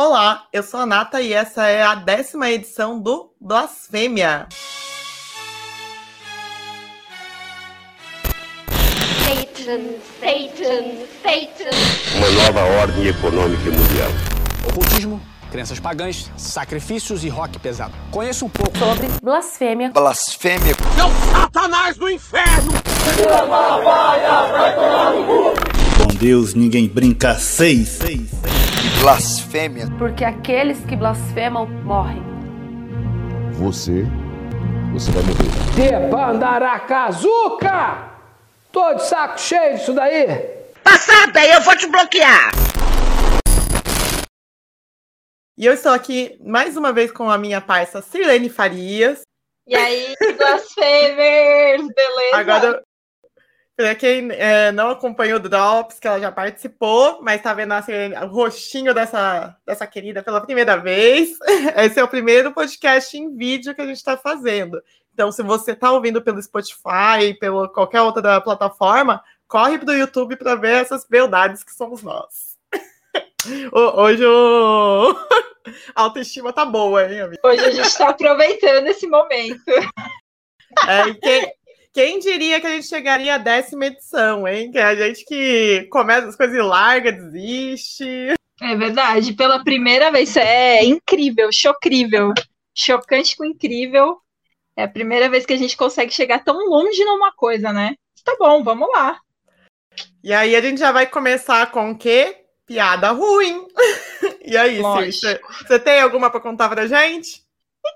Olá, eu sou a Nata e essa é a décima edição do Blasfêmia. Satan, Satan, Satan. Uma nova ordem econômica mundial. Ocultismo, crenças pagãs, sacrifícios e rock pesado. Conheço um pouco. sobre blasfêmia. Blasfêmia. Com Deus ninguém brinca seis. E blasfêmia. Porque aqueles que blasfemam morrem. Você, você vai morrer. Debandaracazuca! Tô de saco cheio disso daí! Passada, eu vou te bloquear! E eu estou aqui mais uma vez com a minha parça Sirlene Farias. E aí, blasphemers, beleza? Agora, para quem é, não acompanhou o Drops, que ela já participou, mas está vendo assim, o rostinho dessa, dessa querida pela primeira vez, esse é o primeiro podcast em vídeo que a gente está fazendo. Então, se você está ouvindo pelo Spotify, pela qualquer outra plataforma, corre para o YouTube para ver essas beldades que somos nós. Hoje o... a autoestima tá boa, hein, amigo? Hoje a gente está aproveitando esse momento. É, quem, quem, diria que a gente chegaria à décima edição, hein? Que é a gente que começa as coisas e larga, desiste. É verdade, pela primeira vez. Isso é incrível, chocrível. Chocante com incrível. É a primeira vez que a gente consegue chegar tão longe numa coisa, né? Tá bom, vamos lá. E aí a gente já vai começar com o quê? Piada ruim. e aí, você, você tem alguma para contar pra gente?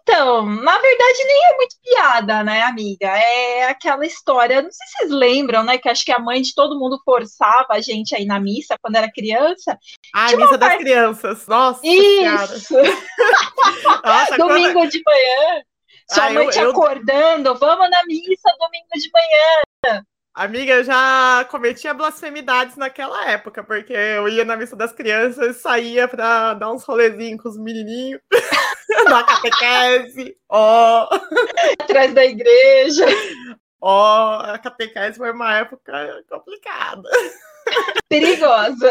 Então, na verdade, nem é muito piada, né, amiga? É aquela história, não sei se vocês lembram, né? Que acho que a mãe de todo mundo forçava a gente aí na missa quando era criança. Ah, a missa das crianças. Nossa, Isso! Nossa, Domingo quando... de manhã. Sua Ah, mãe eu- te eu- acordando, vamos na missa domingo de manhã. Amiga, eu já cometia blasfemidades naquela época, porque eu ia na missa das crianças, saía pra dar uns rolezinhos com os menininhos, na catequese. Ó, Atrás da igreja. ó, a catequese foi uma época complicada. Perigosa.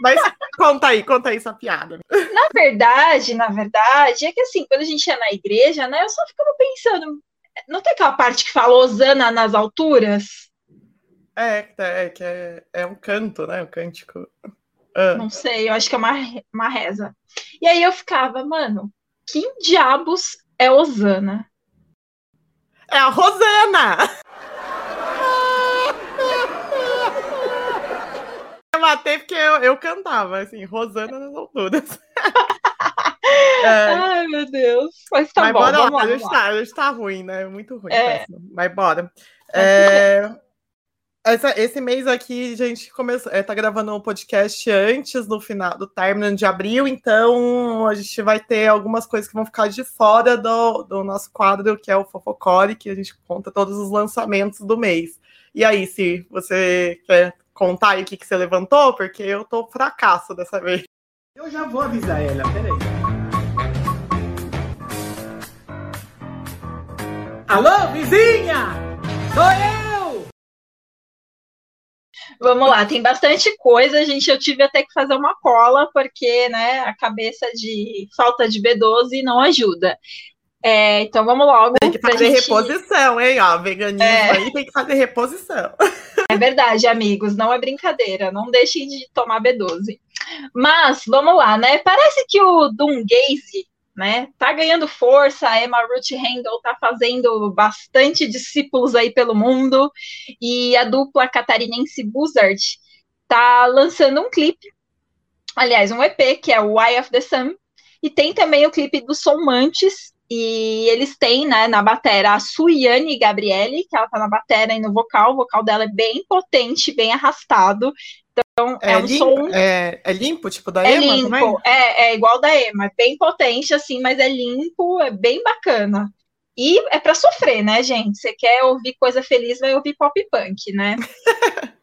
Mas conta aí, conta aí essa piada. Na verdade, na verdade, é que assim, quando a gente ia na igreja, né, eu só ficava pensando, não tem aquela parte que fala Osana nas alturas? É, é que é, é um canto, né? Um cântico. Ah, Não sei, eu acho que é uma, uma reza. E aí eu ficava, mano, que diabos é Osana? É a Rosana! Eu matei porque eu, eu cantava, assim, Rosana nas alturas. É, Ai, meu Deus. Mas tá mas bom, bora lá, lá, a, gente tá, a gente tá ruim, né? Muito ruim. É. Mas bora. É, essa- esse mês aqui, a gente começou, é, tá gravando um podcast antes do final do término de abril, então a gente vai ter algumas coisas que vão ficar de fora do, do nosso quadro, que é o Fofocore, que a gente conta todos os lançamentos do mês. E aí, se você quer contar aí o que, que você levantou, porque eu tô fracasso dessa vez. Eu já vou avisar ela, peraí. Alô, vizinha! Sou eu! Vamos lá, tem bastante coisa, gente. Eu tive até que fazer uma cola, porque, né, a cabeça de falta de B12 não ajuda. É, então vamos logo. Tem que fazer gente- reposição, hein? Ó, veganismo É. aí tem que fazer reposição. É verdade, amigos, não é brincadeira. Não deixem de tomar B12. Mas, vamos lá, né? Parece que o Dungaze, né, tá ganhando força. A Emma Ruth Handel tá fazendo bastante discípulos aí pelo mundo. E a dupla catarinense Buzzard tá lançando um clipe. Aliás, um EP, que é o Eye of the Sun. E tem também o clipe do Som Mantis. E eles têm, né, na batera a Suiane Gabriele, que ela tá na batera e no vocal. O vocal dela é bem potente, bem arrastado. Então, é, um limpo, som. é, é limpo, tipo da É Emma limpo, também? é, é igual da Emma, é bem potente, assim, mas é limpo, é bem bacana. E é pra sofrer, né, gente? Você quer ouvir coisa feliz, vai ouvir pop punk, né?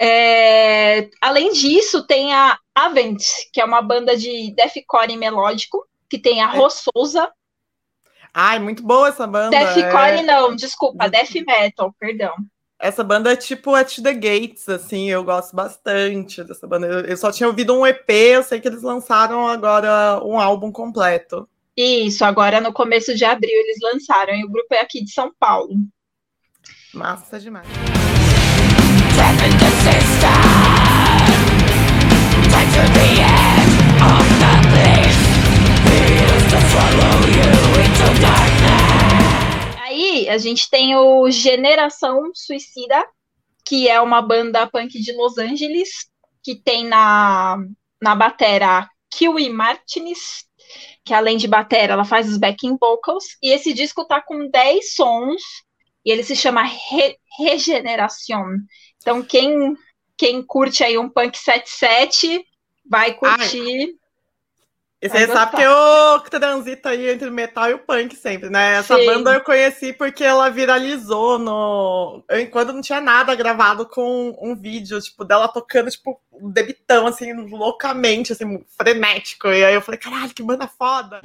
É, além disso, tem a Avent, que é uma banda de deathcore melódico, que tem a Rô Souza. Ai, muito boa essa banda. Deathcore é... não, desculpa, Death Metal, perdão. Essa banda é tipo At the Gates, assim, eu gosto bastante dessa banda. Eu só tinha ouvido um EP, eu sei que eles lançaram agora um álbum completo. Isso, agora no começo de abril eles lançaram, e o grupo é aqui de São Paulo. Massa demais. Aí a gente tem o Generação Suicida, que é uma banda punk de Los Angeles, que tem na, na batera Kiwi Martinez, que além de batera, ela faz os backing vocals, e esse disco tá com 10 sons, e ele se chama Re Regeneración. Então, quem, quem curte aí um punk 77 vai curtir. Ai. E você sabe que eu transito aí entre o metal e o punk sempre, né? Essa Sim. banda eu conheci porque ela viralizou no. Enquanto não tinha nada gravado com um vídeo, tipo, dela tocando, tipo, um debitão, assim, loucamente, assim, frenético. E aí eu falei, caralho, que banda foda!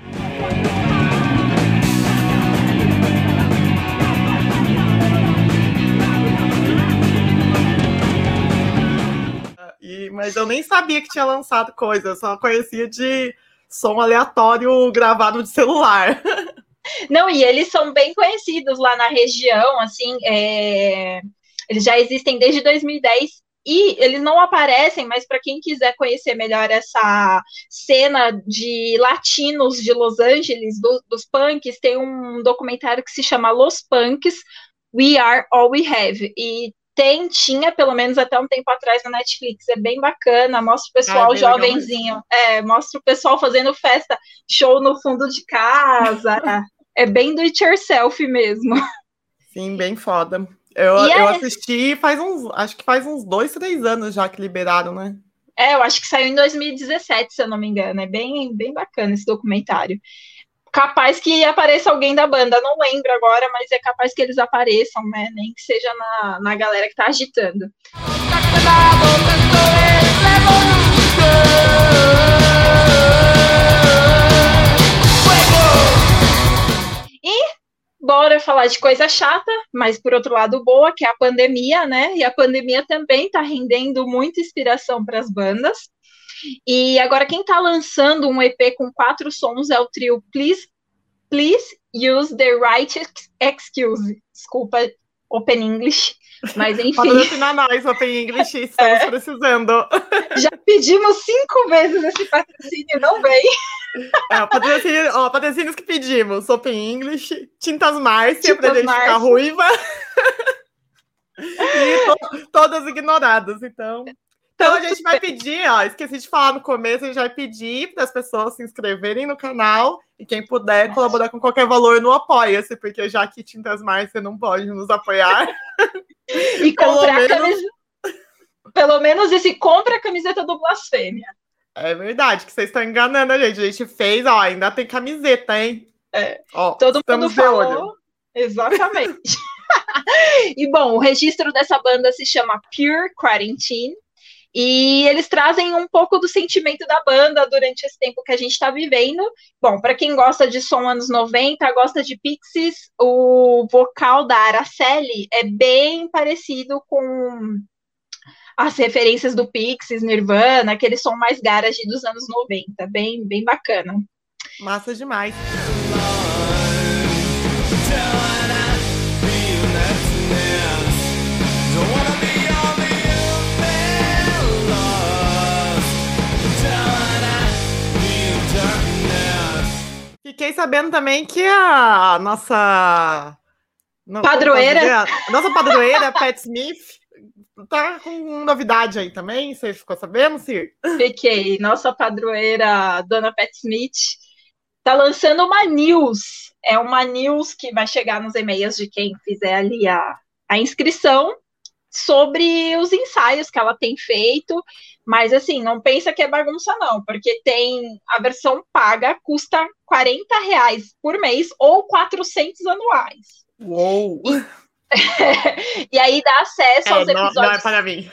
E, mas eu nem sabia que tinha lançado coisa, eu só conhecia de som aleatório gravado de celular. Não, e eles são bem conhecidos lá na região, assim, é... eles já existem desde 2010 e eles não aparecem, mas para quem quiser conhecer melhor essa cena de latinos de Los Angeles, do, dos punks, tem um documentário que se chama Los Punks, We Are All We Have. E tem, tinha, pelo menos até um tempo atrás na Netflix. É bem bacana, mostra o pessoal ah, jovenzinho. É, mostra o pessoal fazendo festa, show no fundo de casa. é bem do it yourself mesmo. Sim, bem foda. Eu, eu é... assisti faz uns, acho que faz uns dois, três anos já que liberaram, né? É, eu acho que saiu em 2017, se eu não me engano. É bem, bem bacana esse documentário capaz que apareça alguém da banda, não lembro agora, mas é capaz que eles apareçam, né? Nem que seja na, na galera que tá agitando. E bora falar de coisa chata, mas por outro lado boa, que é a pandemia, né? E a pandemia também tá rendendo muita inspiração para as bandas. E agora quem está lançando um EP com quatro sons é o trio Please, Please Use the Right Excuse. Desculpa, Open English. Mas enfim. Patrocinar nós, Open English, estamos é. precisando. Já pedimos cinco vezes esse patrocínio, não vem. É, patrocínio, ó, patrocínios que pedimos: Open English, Tintas Márcia, gente ficar ruiva. e to, todas ignoradas, então. Então a gente vai pedir, ó, esqueci de falar no começo, a gente vai pedir para as pessoas se inscreverem no canal e quem puder colaborar com qualquer valor no Apoia-se, porque já que Tintas Márcia não pode nos apoiar. E comprar menos... camiseta. Pelo menos esse compra a camiseta do Blasfêmia. É verdade, que vocês estão enganando a gente. A gente fez, ó, ainda tem camiseta, hein? É. Ó, Todo mundo falou. Exatamente. e bom, o registro dessa banda se chama Pure Quarantine. E eles trazem um pouco do sentimento da banda durante esse tempo que a gente está vivendo. Bom, para quem gosta de som anos 90, gosta de Pixies, o vocal da Araceli é bem parecido com as referências do Pixies, Nirvana, aquele som mais garage dos anos 90, bem, bem bacana. Massa demais. Fiquei sabendo também que a nossa. padroeira. Nossa padroeira, Pat Smith, tá com novidade aí também. Você ficou sabendo, Sir? Fiquei. Nossa padroeira, Dona Pat Smith, tá lançando uma news. É uma news que vai chegar nos e-mails de quem fizer ali a, a inscrição sobre os ensaios que ela tem feito mas assim, não pensa que é bagunça, não, porque tem a versão paga, custa 40 reais por mês ou 400 anuais. Uou! E, e aí dá acesso é, aos episódios. Não, não é para mim.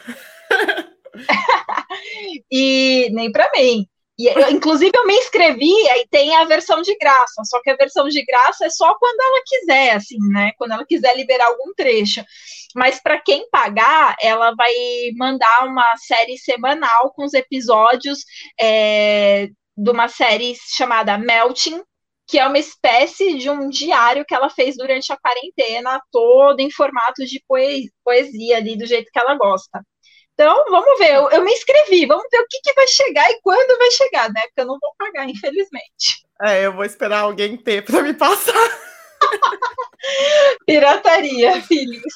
e nem para mim. E eu, inclusive eu me inscrevi e tem a versão de graça, só que a versão de graça é só quando ela quiser, assim, né? Quando ela quiser liberar algum trecho. Mas para quem pagar, ela vai mandar uma série semanal com os episódios é, de uma série chamada Melting, que é uma espécie de um diário que ela fez durante a quarentena, todo em formato de poesia ali, do jeito que ela gosta. Então, vamos ver, eu, eu me inscrevi, vamos ver o que, que vai chegar e quando vai chegar, né? Porque eu não vou pagar, infelizmente. É, eu vou esperar alguém ter para me passar. Pirataria, filhos.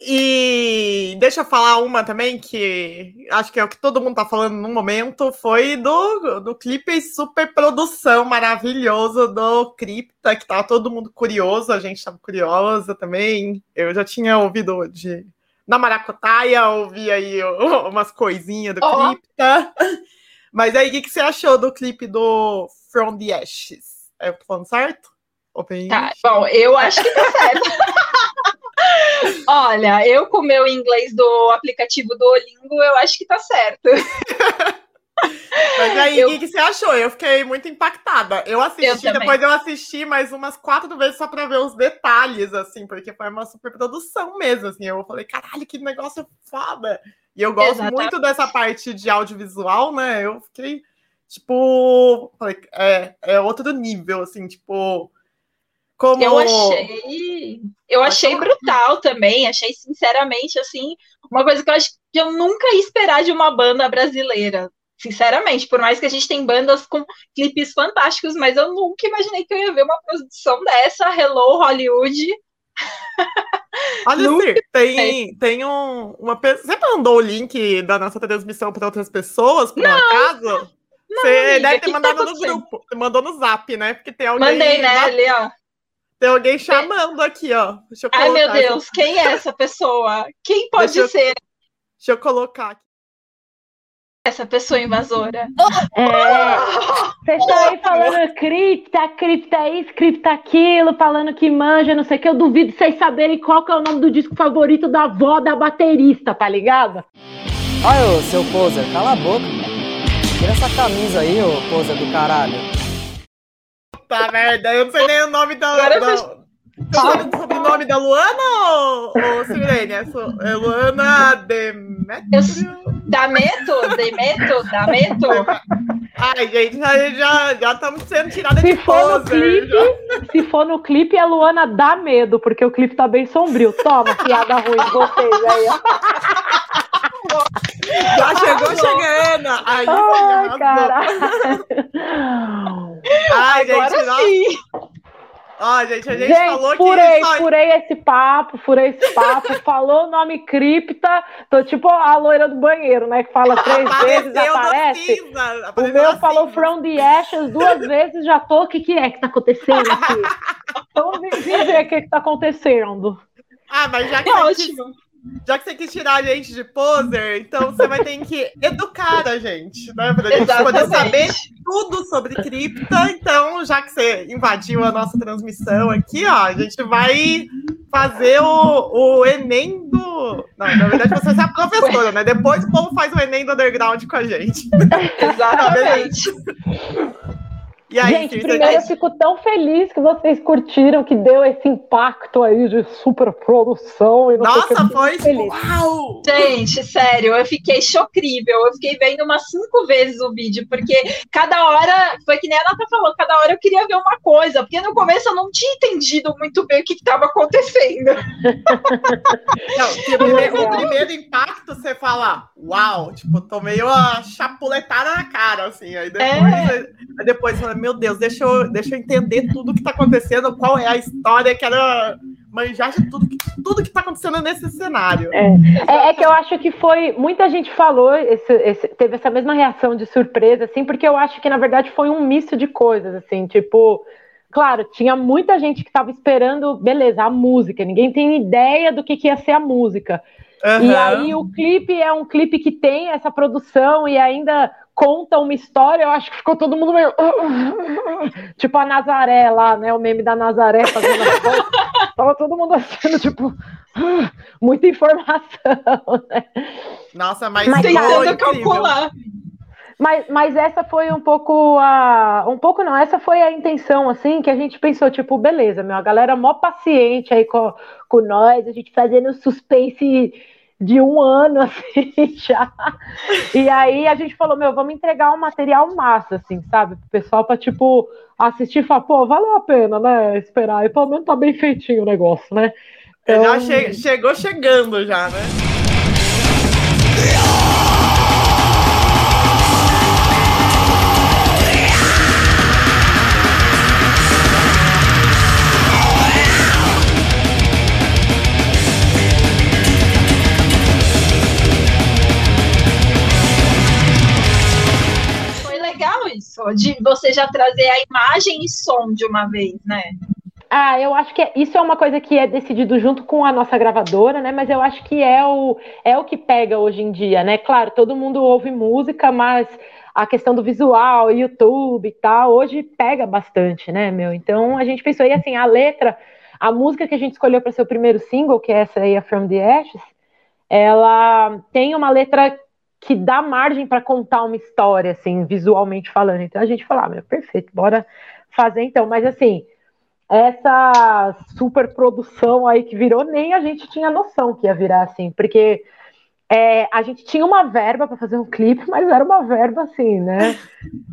E deixa eu falar uma também que acho que é o que todo mundo tá falando no momento, foi do, do clipe super produção maravilhoso do Cripta, que tá todo mundo curioso, a gente tava curiosa também. Eu já tinha ouvido de na Maracutaia, ouvi aí umas coisinhas do oh. Cripta. Mas aí, o que, que você achou do clipe do From the Ashes? Eu tô falando certo? Open tá, bom, eu acho que tá certo. Olha, eu com o meu inglês do aplicativo do Olingo, eu acho que tá certo. Mas aí, o eu... que, você achou? Eu fiquei muito impactada. Eu assisti, eu depois eu assisti mais umas quatro vezes só pra ver os detalhes, assim, porque foi uma super produção mesmo, assim. Eu falei, caralho, que negócio foda! E eu gosto Exatamente. muito dessa parte de audiovisual, né? Eu fiquei, tipo, falei, é, é outro nível, assim, tipo. Como... Eu achei, eu achei brutal também, achei sinceramente assim, uma coisa que eu acho que eu nunca ia esperar de uma banda brasileira, Sinceramente, por mais que a gente tem bandas com clipes fantásticos, mas eu nunca imaginei que eu ia ver uma produção dessa. Hello, Hollywood. Olha, Sir, tem, tem um, uma pessoa. Você mandou o link da nossa transmissão para outras pessoas, por não, acaso? Não, Você amiga, deve ter mandado tá no grupo. Você mandou no zap, né? Porque tem alguém. Mandei, né, ali, ó. Tem alguém chamando aqui, ó. Ai, meu Deus, quem é essa pessoa? Quem pode Deixa ser? Eu... Deixa eu colocar aqui essa pessoa invasora. É, vocês estão aí falando cripta, cripta isso, cripta aquilo, falando que manja, não sei o que. Eu duvido vocês saberem qual que é o nome do disco favorito da avó da baterista, tá ligado? Olha, ô, seu poser, cala a boca. Tira essa camisa aí, ô poser do caralho. Tá merda, eu não sei nem o nome da. Agora da... Sabe o sobrenome da Luana ou, ou Sirene? É, é Luana Demetrio? Dameto? Demeto? Dameto? Ai, gente, já, já estamos sendo tiradas se de for no clipe, Se for no clipe, a Luana dá medo, porque o clipe tá bem sombrio. Toma, piada ruim de vocês aí. Já chegou chegando. Ai, Ai caralho. Ai, Agora gente, sim. Ó, gente, a gente, gente falou furei, que. Só... Furei esse papo, furei esse papo, falou o nome cripta, tô tipo a loira do banheiro, né? Que fala três vezes, aparece. Cinza, o meu falou From the Ashes duas vezes, já tô. O que, que é que tá acontecendo aqui? Vamos ver o que, que tá acontecendo. Ah, mas já que. É ótimo. Já que você quis tirar a gente de poser, então você vai ter que educar a gente, né? Pra gente Exatamente. poder saber tudo sobre cripta. Então, já que você invadiu a nossa transmissão aqui, ó, a gente vai fazer o, o Enem do. Não, na verdade, você é a professora, né? Depois o povo faz o Enem do underground com a gente. Exatamente. E aí, Gente, primeiro eu fico tão feliz que vocês curtiram, que deu esse impacto aí de superprodução. E Nossa, foi feliz. uau! Gente, sério, eu fiquei chocrível. Eu fiquei vendo umas cinco vezes o vídeo, porque cada hora, foi que nem a Nata falou, cada hora eu queria ver uma coisa, porque no começo eu não tinha entendido muito bem o que estava acontecendo. Não, primeiro, o primeiro impacto, você fala, uau, tipo, tomei uma chapuletada na cara, assim, aí depois, é. aí depois meu Deus, deixa eu, deixa eu entender tudo que está acontecendo, qual é a história, quero manjar de tudo que, tudo que está acontecendo nesse cenário. É. é. É, que eu acho que foi. Muita gente falou, esse, esse, teve essa mesma reação de surpresa, assim, porque eu acho que, na verdade, foi um misto de coisas, assim, tipo. Claro, tinha muita gente que estava esperando, beleza, a música. Ninguém tem ideia do que, que ia ser a música. Uhum. E aí o clipe é um clipe que tem essa produção e ainda conta uma história, eu acho que ficou todo mundo meio. tipo a Nazaré lá, né? O meme da Nazaré fazendo as coisas. Tava todo mundo achando, tipo, muita informação, né? Nossa, mas, mas tentando calcular. Mas, mas essa foi um pouco a. Um pouco não, essa foi a intenção, assim, que a gente pensou, tipo, beleza, meu, a galera mó paciente aí com, com nós, a gente fazendo suspense de um ano, assim, já. E aí a gente falou, meu, vamos entregar um material massa, assim, sabe? Pro pessoal pra, tipo, assistir e falar, pô, valeu a pena, né? Esperar. E pelo menos tá bem feitinho o negócio, né? Então... Já che chegou chegando já, né? De você já trazer a imagem e som de uma vez, né? Ah, eu acho que é, isso é uma coisa que é decidido junto com a nossa gravadora, né? Mas eu acho que é o, é o que pega hoje em dia, né? Claro, todo mundo ouve música, mas a questão do visual, YouTube e tal, hoje pega bastante, né, meu? Então a gente pensou, e assim, a letra, a música que a gente escolheu para ser o primeiro single, que é essa aí, a From the Ashes, ela tem uma letra que dá margem para contar uma história, assim, visualmente falando. Então a gente falou, ah, meu, perfeito, bora fazer então. Mas assim, essa super produção aí que virou, nem a gente tinha noção que ia virar assim, porque é, a gente tinha uma verba para fazer um clipe, mas era uma verba assim, né?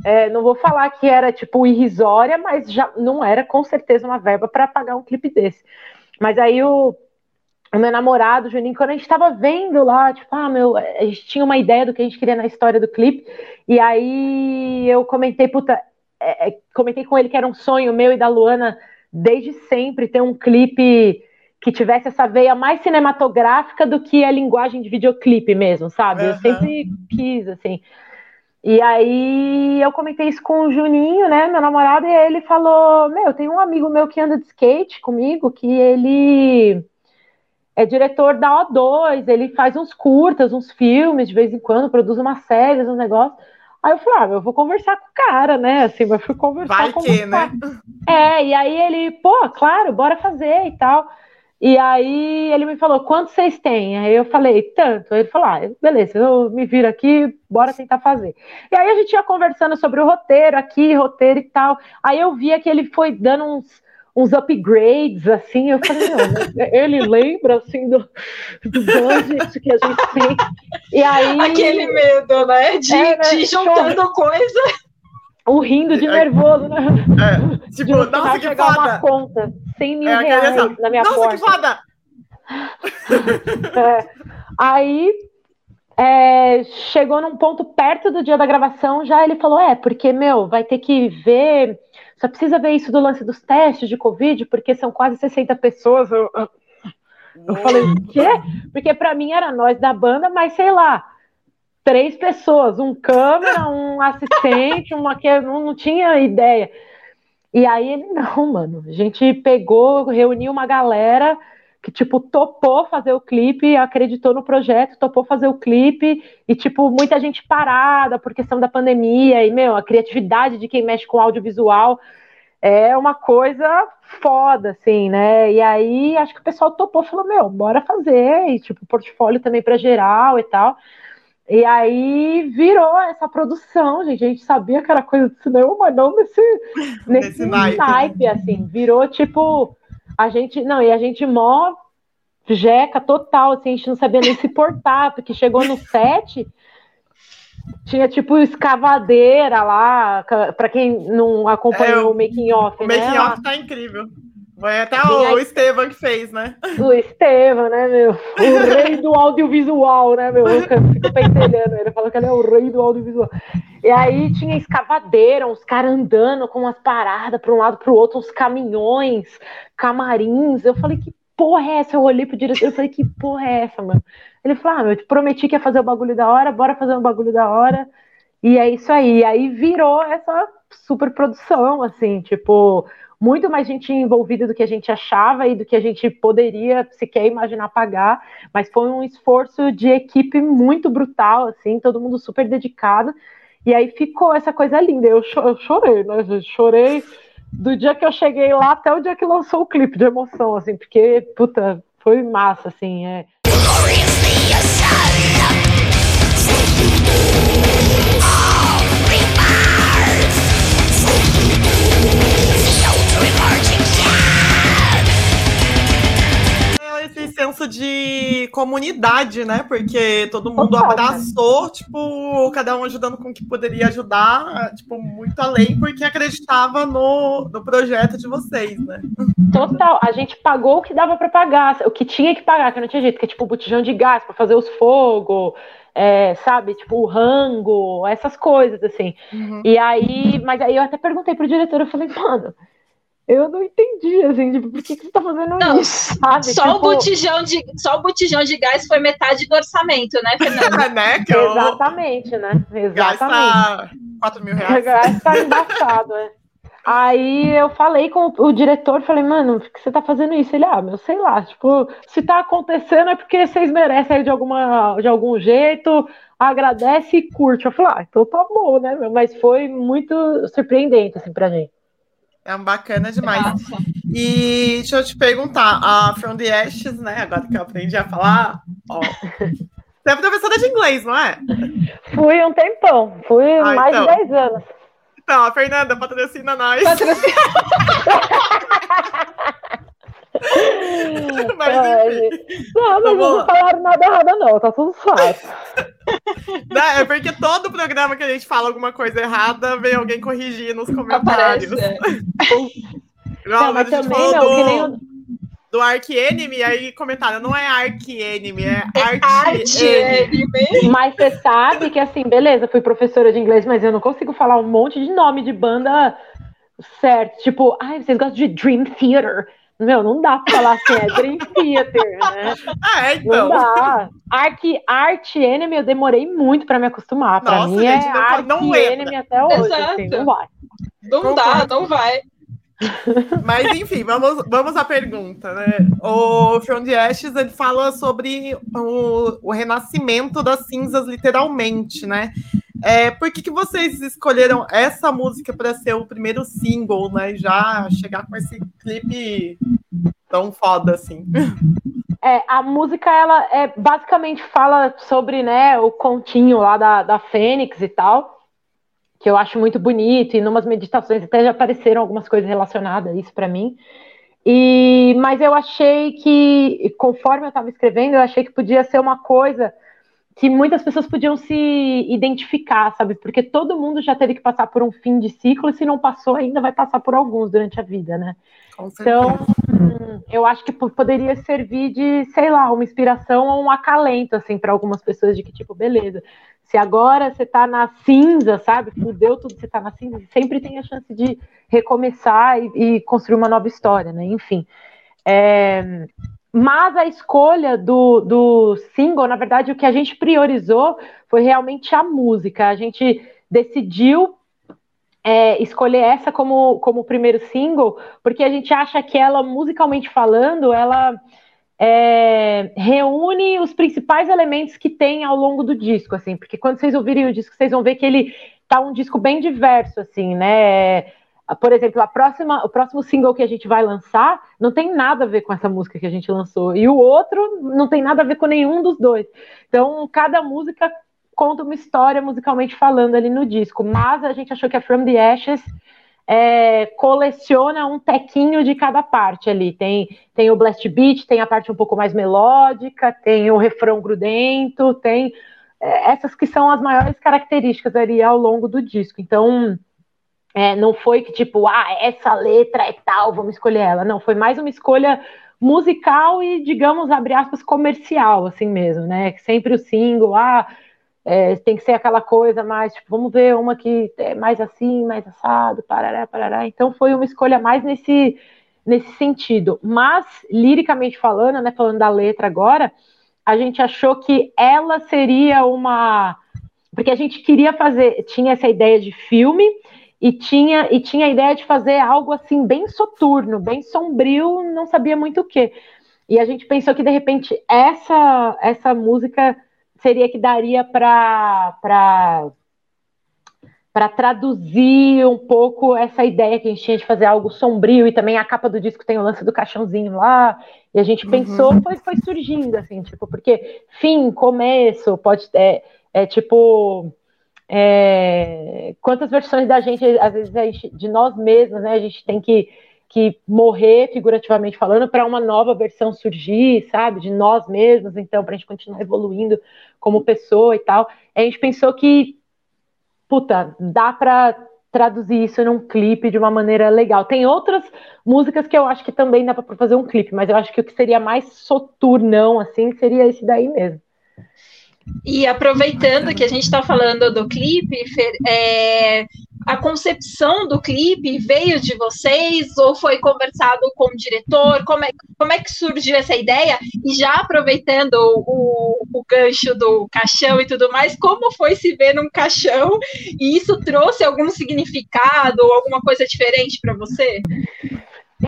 É, não vou falar que era tipo irrisória, mas já não era com certeza uma verba para pagar um clipe desse. Mas aí o o meu namorado, Juninho, quando a gente tava vendo lá, tipo, ah, meu, a gente tinha uma ideia do que a gente queria na história do clipe, e aí eu comentei, puta, é, é, comentei com ele que era um sonho meu e da Luana desde sempre ter um clipe que tivesse essa veia mais cinematográfica do que a linguagem de videoclipe mesmo, sabe? Uhum. Eu sempre quis, assim. E aí eu comentei isso com o Juninho, né, meu namorado, e ele falou: Meu, tem um amigo meu que anda de skate comigo, que ele é diretor da O2, ele faz uns curtas, uns filmes de vez em quando, produz umas séries, uns negócios. Aí eu falei, ah, eu vou conversar com o cara, né? Assim, eu fui conversar Vai com que, né? É, e aí ele, pô, claro, bora fazer e tal. E aí ele me falou, quantos vocês têm? Aí eu falei, tanto. Aí ele falou, ah, beleza, eu me viro aqui, bora tentar fazer. E aí a gente ia conversando sobre o roteiro aqui, roteiro e tal. Aí eu via que ele foi dando uns uns upgrades, assim, eu falei, não, ele lembra, assim, do, do budget que a gente tem, e aí... Aquele medo, né, de, é, né? de juntando coisa... O rindo de nervoso, né? É, tipo, de nossa, que foda! uma conta, 100 mil é, reais assim, na minha nossa, porta. que foda! É, aí, é, chegou num ponto perto do dia da gravação, já ele falou, é, porque, meu, vai ter que ver só precisa ver isso do lance dos testes de Covid, porque são quase 60 pessoas. Eu, eu, falei, o quê? Porque para mim era nós da banda, mas sei lá, três pessoas, um câmera, um assistente, uma que não, não tinha ideia. E aí ele, não, mano, a gente pegou, reuniu uma galera que, tipo, topou fazer o clipe, acreditou no projeto, topou fazer o clipe, e, tipo, muita gente parada por questão da pandemia, e, meu, a criatividade de quem mexe com audiovisual é uma coisa foda, assim, né? E aí, acho que o pessoal topou, falou, meu, bora fazer, e, tipo, portfólio também para geral e tal. E aí virou essa produção, gente. A gente sabia que era coisa de cinema, mas não nesse, nesse, nesse naipe, naipe assim. Virou tipo a gente, não, e a gente mó jeca total, assim, a gente não sabia nem se portar, porque chegou no set, tinha tipo escavadeira lá, para quem não acompanhou é, o making off, o né? O making off tá incrível. Foi até o, Estevam que fez, né? O Estevam, né, meu? O rei do audiovisual, né, meu? Eu fico pentelhando. Ele falou que ele é o rei do audiovisual. E aí tinha escavadeira, uns caras andando com umas paradas para um lado para o outro, uns caminhões, camarins. Eu falei, que porra é essa? Eu olhei pro diretor e falei, que porra é essa, mano? Ele falou, ah, eu te prometi que ia fazer o bagulho da hora, bora fazer o bagulho da hora. E é isso aí. E aí virou essa super produção, assim, tipo, muito mais gente envolvida do que a gente achava e do que a gente poderia sequer imaginar pagar, mas foi um esforço de equipe muito brutal, assim, todo mundo super dedicado. E aí ficou essa coisa linda. Eu, eu chorei, né, gente? Chorei do dia que eu cheguei lá até o dia que lançou o clipe de emoção, assim, porque, puta, foi massa, assim. É. de comunidade, né? Porque todo mundo abraçou, tipo, cada um ajudando com o que poderia ajudar, tipo, muito além, porque acreditava no, no projeto de vocês, né? Total, a gente pagou o que dava para pagar, o que tinha que pagar, que não tinha jeito, que é tipo botijão de gás para fazer os fogos, é, sabe, tipo o rango, essas coisas assim. Uhum. E aí, mas aí eu até perguntei pro diretor, eu falei, mano, eu não entendi, assim, tipo, por que, que você tá fazendo Não, isso? Sabe? Só, Tipo, o botijão de, só o botijão de gás foi metade do orçamento, né, Fernanda? né? Que o Exatamente, né? gás Exatamente. tá 4 mil O reais. gás tá embaçado, é. Aí eu falei com o diretor, falei, mano, por que você tá fazendo isso? Ele, ah, meu, sei lá, tipo, se tá acontecendo é porque vocês merecem aí de, alguma, de algum jeito, agradece e curte. Eu falei, ah, então tá bom, né, meu? Mas foi muito surpreendente, assim, pra gente. É um bacana demais. E deixa eu te perguntar, a From the Ashes, né? Agora que eu aprendi a falar, ó. Você é professora de inglês, não é? Fui um tempão, fui Ah, mais então. de 10 anos. Então, a Fernanda patrocina nós. Mas, enfim. Não, mas Vamos não falaram nada errado, não, tá tudo certo. Né, É porque todo programa que a gente fala alguma coisa errada, vem alguém corrigir nos comentários. Aparece, é. Não, Não, mas mas a gente falou não, do, do Arc Enemy, aí comentaram, não é Arc Enemy, é Enemy. anime. Mas você sabe que, assim, beleza, fui professora de inglês, mas eu não consigo falar um monte de nome de banda certo. Tipo, ai, vocês gostam de Dream Theater? Meu, não dá pra falar assim, é Dream Theater, né? Ah, é, Não então. dá. Arc, Art Enemy, eu demorei muito pra me acostumar. Pra Nossa, mim gente, é não- Arc não. Enemy até hoje, Exato. assim, não vai. Não dá, não vai. Mas enfim, vamos, vamos à pergunta, né? O From the Ashes, ele fala sobre o, o renascimento das cinzas, literalmente, né? É, por que, que vocês escolheram essa música para ser o primeiro single, né? Já chegar com esse clipe tão foda assim. É, a música, ela é, basicamente fala sobre, né, o continho lá da, da Fênix e tal, que eu acho muito bonito, e numas meditações até já apareceram algumas coisas relacionadas a isso pra mim. E, mas eu achei que, conforme eu estava escrevendo, eu achei que podia ser uma coisa que muitas pessoas podiam se identificar, sabe? Porque todo mundo já teve que passar por um fim de ciclo, e se não passou, ainda vai passar por alguns durante a vida, né? Então, eu acho que po- poderia servir de, sei lá, uma inspiração ou um acalento, assim, para algumas pessoas de que, tipo, beleza, se agora você tá na cinza, sabe? Fudeu tudo, você tá na cinza, sempre tem a chance de recomeçar e, e construir uma nova história, né? Enfim. É, mas a escolha do, do single, na verdade, o que a gente priorizou foi realmente a música. A gente decidiu é, escolher essa como, como primeiro single, porque a gente acha que ela, musicalmente falando, ela é, reúne os principais elementos que tem ao longo do disco, assim, porque quando vocês ouvirem o disco, vocês vão ver que ele tá um disco bem diverso, assim, né? Por exemplo, a próxima, o próximo single que a gente vai lançar não tem nada a ver com essa música que a gente lançou, e o outro não tem nada a ver com nenhum dos dois. Então, cada música conta uma história musicalmente falando ali no disco, mas a gente achou que a From the Ashes é, coleciona um tequinho de cada parte ali. Tem, tem o blast beat, tem a parte um pouco mais melódica, tem o refrão grudento, tem é, essas que são as maiores características ali ao longo do disco. Então, é, não foi que tipo, ah, essa letra é tal, vamos escolher ela. Não, foi mais uma escolha musical e, digamos, abre aspas, comercial, assim mesmo, né? Sempre o single, ah, é, tem que ser aquela coisa mais, tipo, vamos ver uma que é mais assim, mais assado, parará, parará. Então foi uma escolha mais nesse, nesse sentido. Mas, liricamente falando, né, falando da letra agora, a gente achou que ela seria uma. Porque a gente queria fazer, tinha essa ideia de filme e tinha, e tinha a ideia de fazer algo assim, bem soturno, bem sombrio, não sabia muito o que. E a gente pensou que, de repente, essa, essa música seria que daria para para traduzir um pouco essa ideia que a gente tinha de fazer algo sombrio e também a capa do disco tem o lance do caixãozinho lá e a gente pensou Uhum. foi, foi surgindo assim tipo porque fim começo pode é, é tipo é, quantas versões da gente às vezes gente, de nós mesmos né a gente tem que que morrer, figurativamente falando, para uma nova versão surgir, sabe, de nós mesmos, então, para a gente continuar evoluindo como pessoa e tal. A gente pensou que, puta, dá para traduzir isso num clipe de uma maneira legal. Tem outras músicas que eu acho que também dá para fazer um clipe, mas eu acho que o que seria mais soturnão, assim, seria esse daí mesmo. E aproveitando que a gente está falando do clipe, é, a concepção do clipe veio de vocês ou foi conversado com o diretor? Como é, como é que surgiu essa ideia? E já aproveitando o, o gancho do caixão e tudo mais, como foi se ver num caixão? E isso trouxe algum significado ou alguma coisa diferente para você?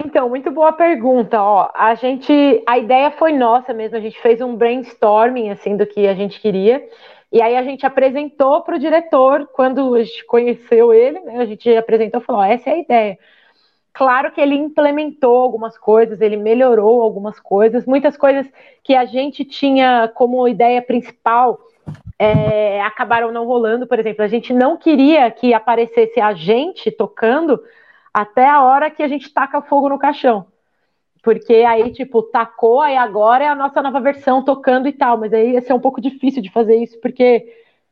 Então, muito boa pergunta. Ó, a gente, a ideia foi nossa mesmo. A gente fez um brainstorming assim do que a gente queria. E aí a gente apresentou para o diretor quando a gente conheceu ele, né? A gente apresentou, falou: ó, essa é a ideia. Claro que ele implementou algumas coisas, ele melhorou algumas coisas, muitas coisas que a gente tinha como ideia principal é, acabaram não rolando. Por exemplo, a gente não queria que aparecesse a gente tocando até a hora que a gente taca fogo no caixão. Porque aí, tipo, tacou, aí agora é a nossa nova versão tocando e tal. Mas aí ia ser um pouco difícil de fazer isso, porque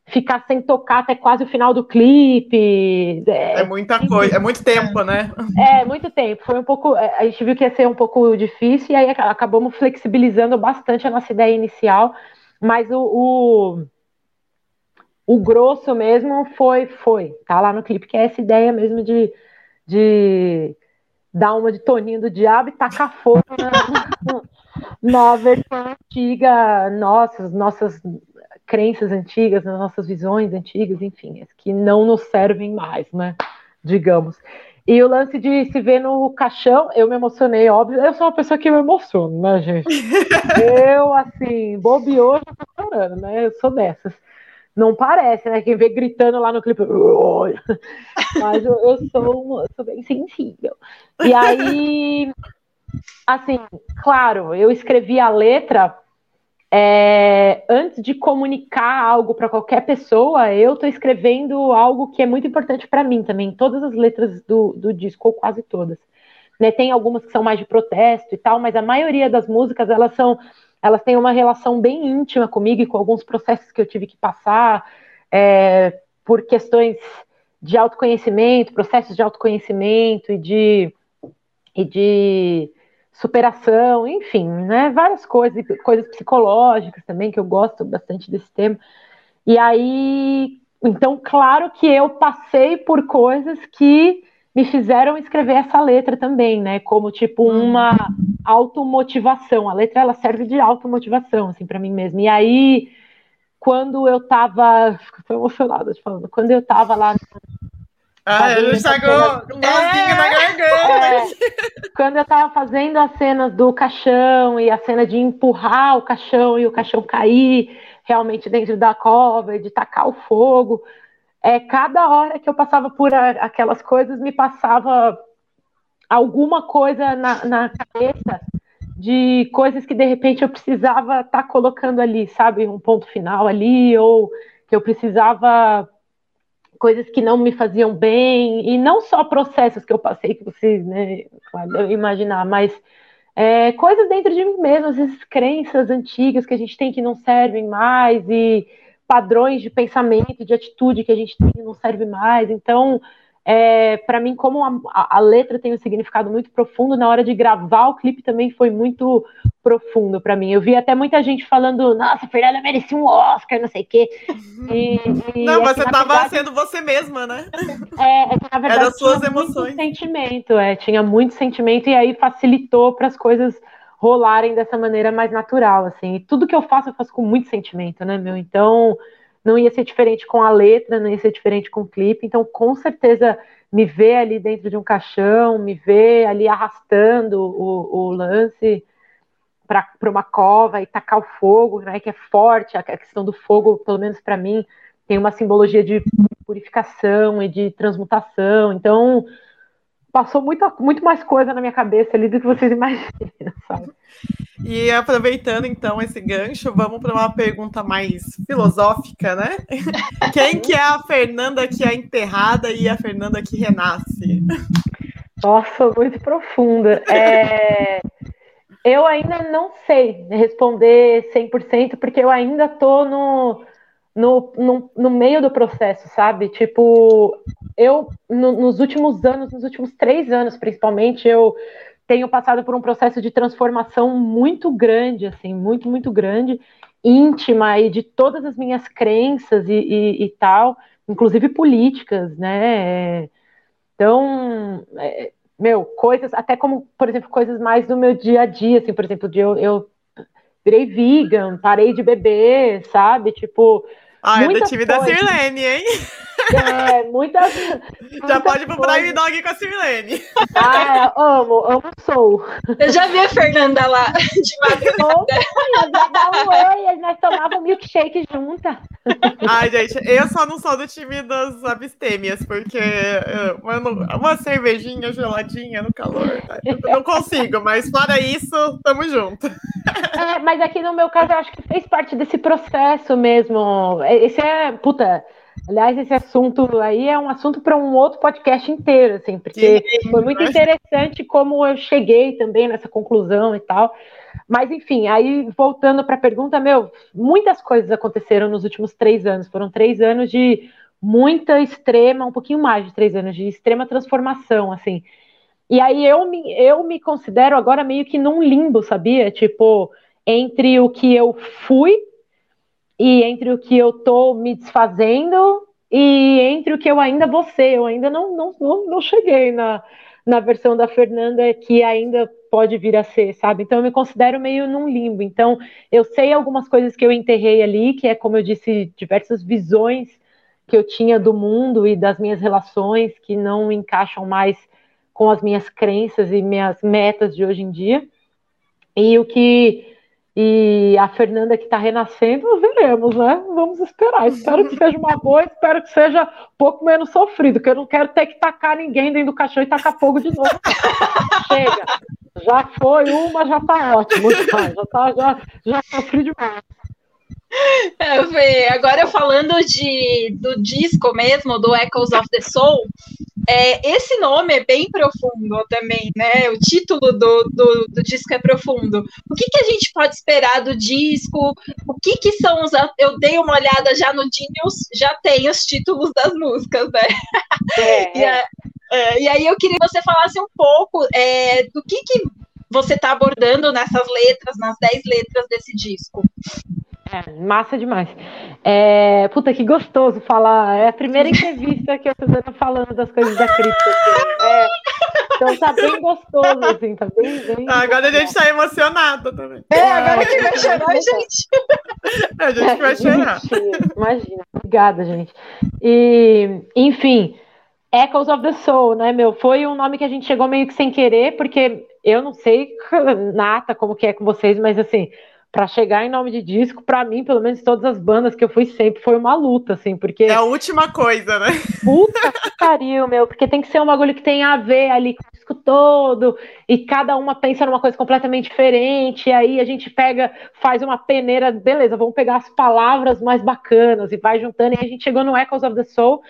ficar sem tocar até quase o final do clipe. É, é muita coisa, é muito tempo, né? É, muito tempo. Foi um pouco. É, a gente viu que ia ser um pouco difícil, e aí acabamos flexibilizando bastante a nossa ideia inicial. Mas o, o, o grosso mesmo foi, foi. Tá lá no clipe, que é essa ideia mesmo de de dar uma de Toninho do Diabo e tacar fogo na, na versão antiga, nossas, nossas crenças antigas, nas nossas visões antigas, enfim, que não nos servem mais, né? Digamos. E o lance de se ver no caixão, eu me emocionei, óbvio. Eu sou uma pessoa que me emociono, né, gente? eu, assim, bobeou, já tô chorando, né? Eu sou dessas. Não parece, né? Quem vê gritando lá no clipe. Mas eu, eu, sou, eu sou bem sensível. E aí, assim, claro, eu escrevi a letra é, antes de comunicar algo para qualquer pessoa, eu estou escrevendo algo que é muito importante para mim também. Todas as letras do, do disco, ou quase todas. Né, tem algumas que são mais de protesto e tal, mas a maioria das músicas elas são elas têm uma relação bem íntima comigo e com alguns processos que eu tive que passar é, por questões de autoconhecimento, processos de autoconhecimento e de, e de superação, enfim, né, várias coisas, coisas psicológicas também, que eu gosto bastante desse tema. E aí, então, claro que eu passei por coisas que me fizeram escrever essa letra também, né? Como tipo hum. uma automotivação. A letra ela serve de automotivação, assim, para mim mesma. E aí, quando eu tava. Fico emocionada te falando. Quando eu tava lá. Ah, ele chegou um é, na garganta. É, quando eu tava fazendo as cenas do caixão e a cena de empurrar o caixão e o caixão cair realmente dentro da cova e de tacar o fogo é, cada hora que eu passava por a, aquelas coisas, me passava alguma coisa na, na, cabeça de coisas que de repente eu precisava estar tá colocando ali, sabe? Um ponto final ali, ou que eu precisava coisas que não me faziam bem, e não só processos que eu passei, que vocês, né, imaginar, mas é, coisas dentro de mim mesmo, às vezes crenças antigas que a gente tem que não servem mais, e padrões de pensamento, de atitude que a gente tem não serve mais. Então, é, para mim, como a, a, letra tem um significado muito profundo, na hora de gravar o clipe também foi muito profundo para mim. Eu vi até muita gente falando, nossa, a Fernanda merecia um Oscar, não sei o quê. E, e não, mas é você estava sendo você mesma, né? É, é que, na verdade, Era suas emoções. Sentimento, é, tinha muito sentimento, e aí facilitou para as coisas rolarem dessa maneira mais natural, assim. E tudo que eu faço, eu faço com muito sentimento, né, meu? Então, não ia ser diferente com a letra, não ia ser diferente com o clipe. Então, com certeza, me ver ali dentro de um caixão, me ver ali arrastando o, o lance para uma cova e tacar o fogo, né, que é forte, a questão do fogo, pelo menos para mim, tem uma simbologia de purificação e de transmutação. Então, passou muito, muito mais coisa na minha cabeça ali do que vocês imaginam, sabe? E aproveitando então esse gancho, vamos para uma pergunta mais filosófica, né? Quem que é a Fernanda que é enterrada e a Fernanda que renasce? Nossa, muito profunda. É, eu ainda não sei responder 100%, porque eu ainda tô no, no, no, no meio do processo, sabe? Tipo, eu, no, nos últimos anos, nos últimos três anos, principalmente, eu tenho passado por um processo de transformação muito grande, assim, muito, muito grande, íntima e de todas as minhas crenças e, e, e tal, inclusive políticas, né? Então, é, meu, coisas, até como, por exemplo, coisas mais do meu dia a dia, assim, por exemplo, eu, eu virei vegan, parei de beber, sabe? Tipo. Ah, é do time coisas. da Sirlene, hein? É, muitas. Já pode ir pro Prime Dog com a Sirlene. Ah, amo, amo sou. Eu já vi a Fernanda lá de madrugada. Dá um oi, nós tomávamos milkshake junta. Ai, gente, eu só não sou do time das abstêmias, porque mano, uma cervejinha geladinha no calor, tá? eu não consigo, mas fora isso, tamo junto. É, mas aqui no meu caso, eu acho que fez parte desse processo mesmo. Esse é, puta, Aliás, esse assunto aí é um assunto para um outro podcast inteiro, assim, porque Sim, foi muito interessante como eu cheguei também nessa conclusão e tal. Mas, enfim, aí voltando para a pergunta, meu, muitas coisas aconteceram nos últimos três anos. Foram três anos de muita extrema, um pouquinho mais de três anos, de extrema transformação, assim. E aí eu me, eu me considero agora meio que num limbo, sabia? Tipo, entre o que eu fui e entre o que eu tô me desfazendo e entre o que eu ainda vou ser. Eu ainda não, não, não, não cheguei na, na versão da Fernanda que ainda pode vir a ser, sabe? Então eu me considero meio num limbo. Então eu sei algumas coisas que eu enterrei ali, que é como eu disse, diversas visões que eu tinha do mundo e das minhas relações que não encaixam mais com as minhas crenças e minhas metas de hoje em dia. E o que e a Fernanda que está renascendo, veremos, né? Vamos esperar. Espero que seja uma boa, espero que seja um pouco menos sofrido, que eu não quero ter que tacar ninguém dentro do caixão e tacar fogo de novo. Chega. Já foi uma, já está ótimo. Já, tá, já, já sofri demais. Agora falando de, do disco mesmo, do Echoes of the Soul, é, esse nome é bem profundo também, né? O título do, do, do, disco é profundo. O que, que a gente pode esperar do disco? O que, que são os. Eu dei uma olhada já no Genius, já tem os títulos das músicas, né? É, e, é, e, aí eu queria que você falasse um pouco é, do que, que você está abordando nessas letras, nas dez letras desse disco. É, massa demais. É, puta, que gostoso falar. É a primeira entrevista que eu tô dando falando das coisas da cripto. Assim. É, então tá bem gostoso, assim, tá bem, bem Agora a gente tá emocionado também. É, agora a gente vai chorar, gente. A gente vai chorar. Imagina. Obrigada, gente. E, enfim, Echoes of the Soul, né, meu? Foi um nome que a gente chegou meio que sem querer, porque eu não sei, Nata, como que é com vocês, mas assim para chegar em nome de disco, para mim, pelo menos todas as bandas que eu fui sempre, foi uma luta, assim, porque. É a última coisa, né? Puta que pariu, meu, porque tem que ser um bagulho que tem a ver ali com o disco todo, e cada uma pensa numa coisa completamente diferente, e aí a gente pega, faz uma peneira, beleza, vamos pegar as palavras mais bacanas e vai juntando, e a gente chegou no Echoes of the Soul,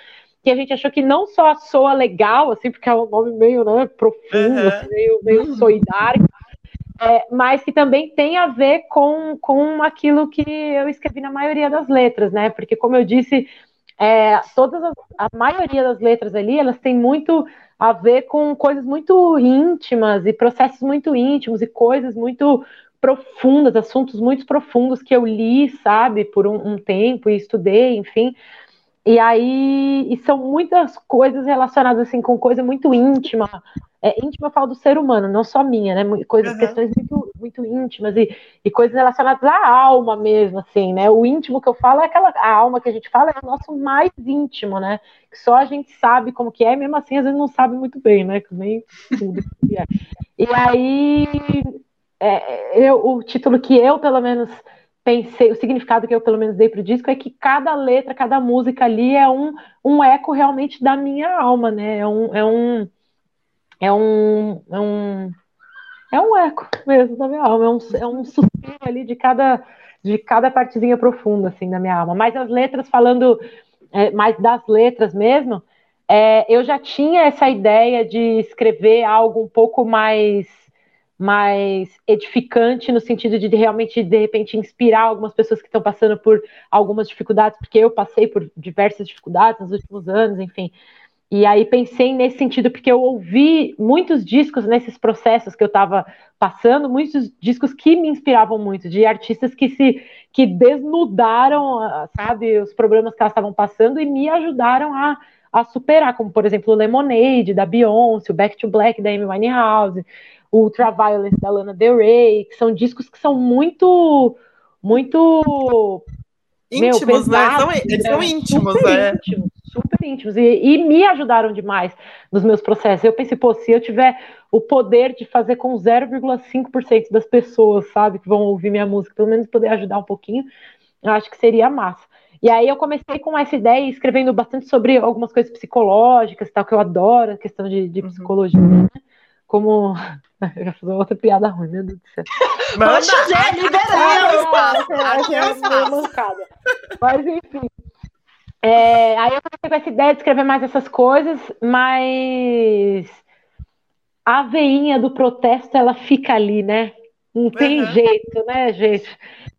que a gente achou que não só soa legal, assim, porque é um nome meio, né, profundo, uhum. assim, meio, meio uhum. solidário, é, mas que também tem a ver com, com aquilo que eu escrevi na maioria das letras, né? Porque, como eu disse, é, todas as, a maioria das letras ali, elas têm muito a ver com coisas muito íntimas e processos muito íntimos e coisas muito profundas, assuntos muito profundos que eu li, sabe, por um, um tempo e estudei, enfim. E aí, e são muitas coisas relacionadas assim com coisa muito íntima. É, íntima eu falo do ser humano, não só minha, né? Coisas, uhum. questões muito, muito íntimas e, e coisas relacionadas à alma mesmo, assim, né? O íntimo que eu falo é aquela a alma que a gente fala é o nosso mais íntimo, né? Que só a gente sabe como que é, mesmo assim às vezes não sabe muito bem, né? Que nem tudo que é. E aí, é, eu, o título que eu pelo menos pensei, o significado que eu pelo menos dei para o disco é que cada letra, cada música ali é um, um eco realmente da minha alma, né? É um, é um, é um, é um, é um eco mesmo da minha alma, é um, é um suspiro ali de cada, de cada partezinha profunda, assim, da minha alma. Mas as letras, falando é, mais das letras mesmo, é, eu já tinha essa ideia de escrever algo um pouco mais mais edificante no sentido de, de realmente de repente inspirar algumas pessoas que estão passando por algumas dificuldades, porque eu passei por diversas dificuldades nos últimos anos, enfim. E aí pensei nesse sentido, porque eu ouvi muitos discos nesses processos que eu estava passando, muitos discos que me inspiravam muito, de artistas que se que desnudaram, sabe, os problemas que elas estavam passando e me ajudaram a, a superar, como por exemplo o Lemonade da Beyoncé, o Back to Black da Amy Winehouse, o Ultraviolet da Lana Del Rey, que são discos que são muito muito íntimos, meu, pesados, né? São, eles são íntimos, é. Íntimos super íntimos e, e, me ajudaram demais nos meus processos. Eu pensei, pô, se eu tiver o poder de fazer com 0,5% das pessoas, sabe, que vão ouvir minha música, pelo menos poder ajudar um pouquinho, eu acho que seria massa. E aí eu comecei com essa ideia, escrevendo bastante sobre algumas coisas psicológicas, tal, que eu adoro, a questão de, de uhum. psicologia, né? Como. Eu ia fazer outra piada ruim, meu Deus do céu. Manda, José, liberado! Mas enfim, é, aí eu comecei com essa ideia de escrever mais essas coisas, mas a veinha do protesto ela fica ali, né? Não tem uhum. jeito, né, gente?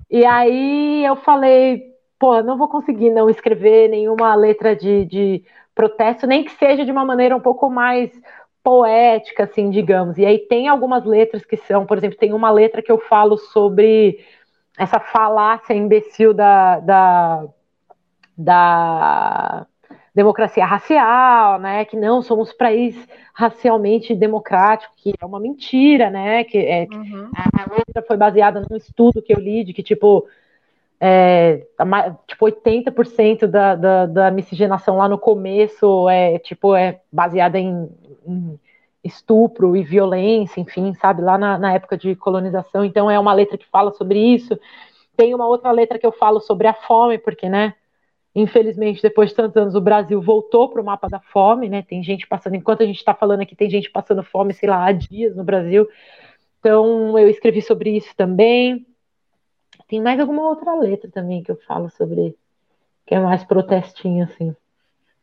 E aí eu falei, pô, não vou conseguir não escrever nenhuma letra de, de protesto, nem que seja de uma maneira um pouco mais poética, assim, digamos. E aí tem algumas letras que são, por exemplo, tem uma letra que eu falo sobre essa falácia imbecil da, da da democracia racial, né, que não somos país racialmente democrático, que é uma mentira, né, que é, uhum. a outra foi baseada num estudo que eu li de que tipo é, tipo 80% da, da, da, miscigenação lá no começo é tipo é baseada em, em estupro e violência, enfim, sabe, lá na, na época de colonização. Então é uma letra que fala sobre isso. Tem uma outra letra que eu falo sobre a fome, porque, né, Infelizmente, depois de tantos anos, o Brasil voltou para o mapa da fome, né? Tem gente passando, enquanto a gente está falando aqui, tem gente passando fome, sei lá, há dias no Brasil. Então, eu escrevi sobre isso também. Tem mais alguma outra letra também que eu falo sobre, que é mais protestinho, assim.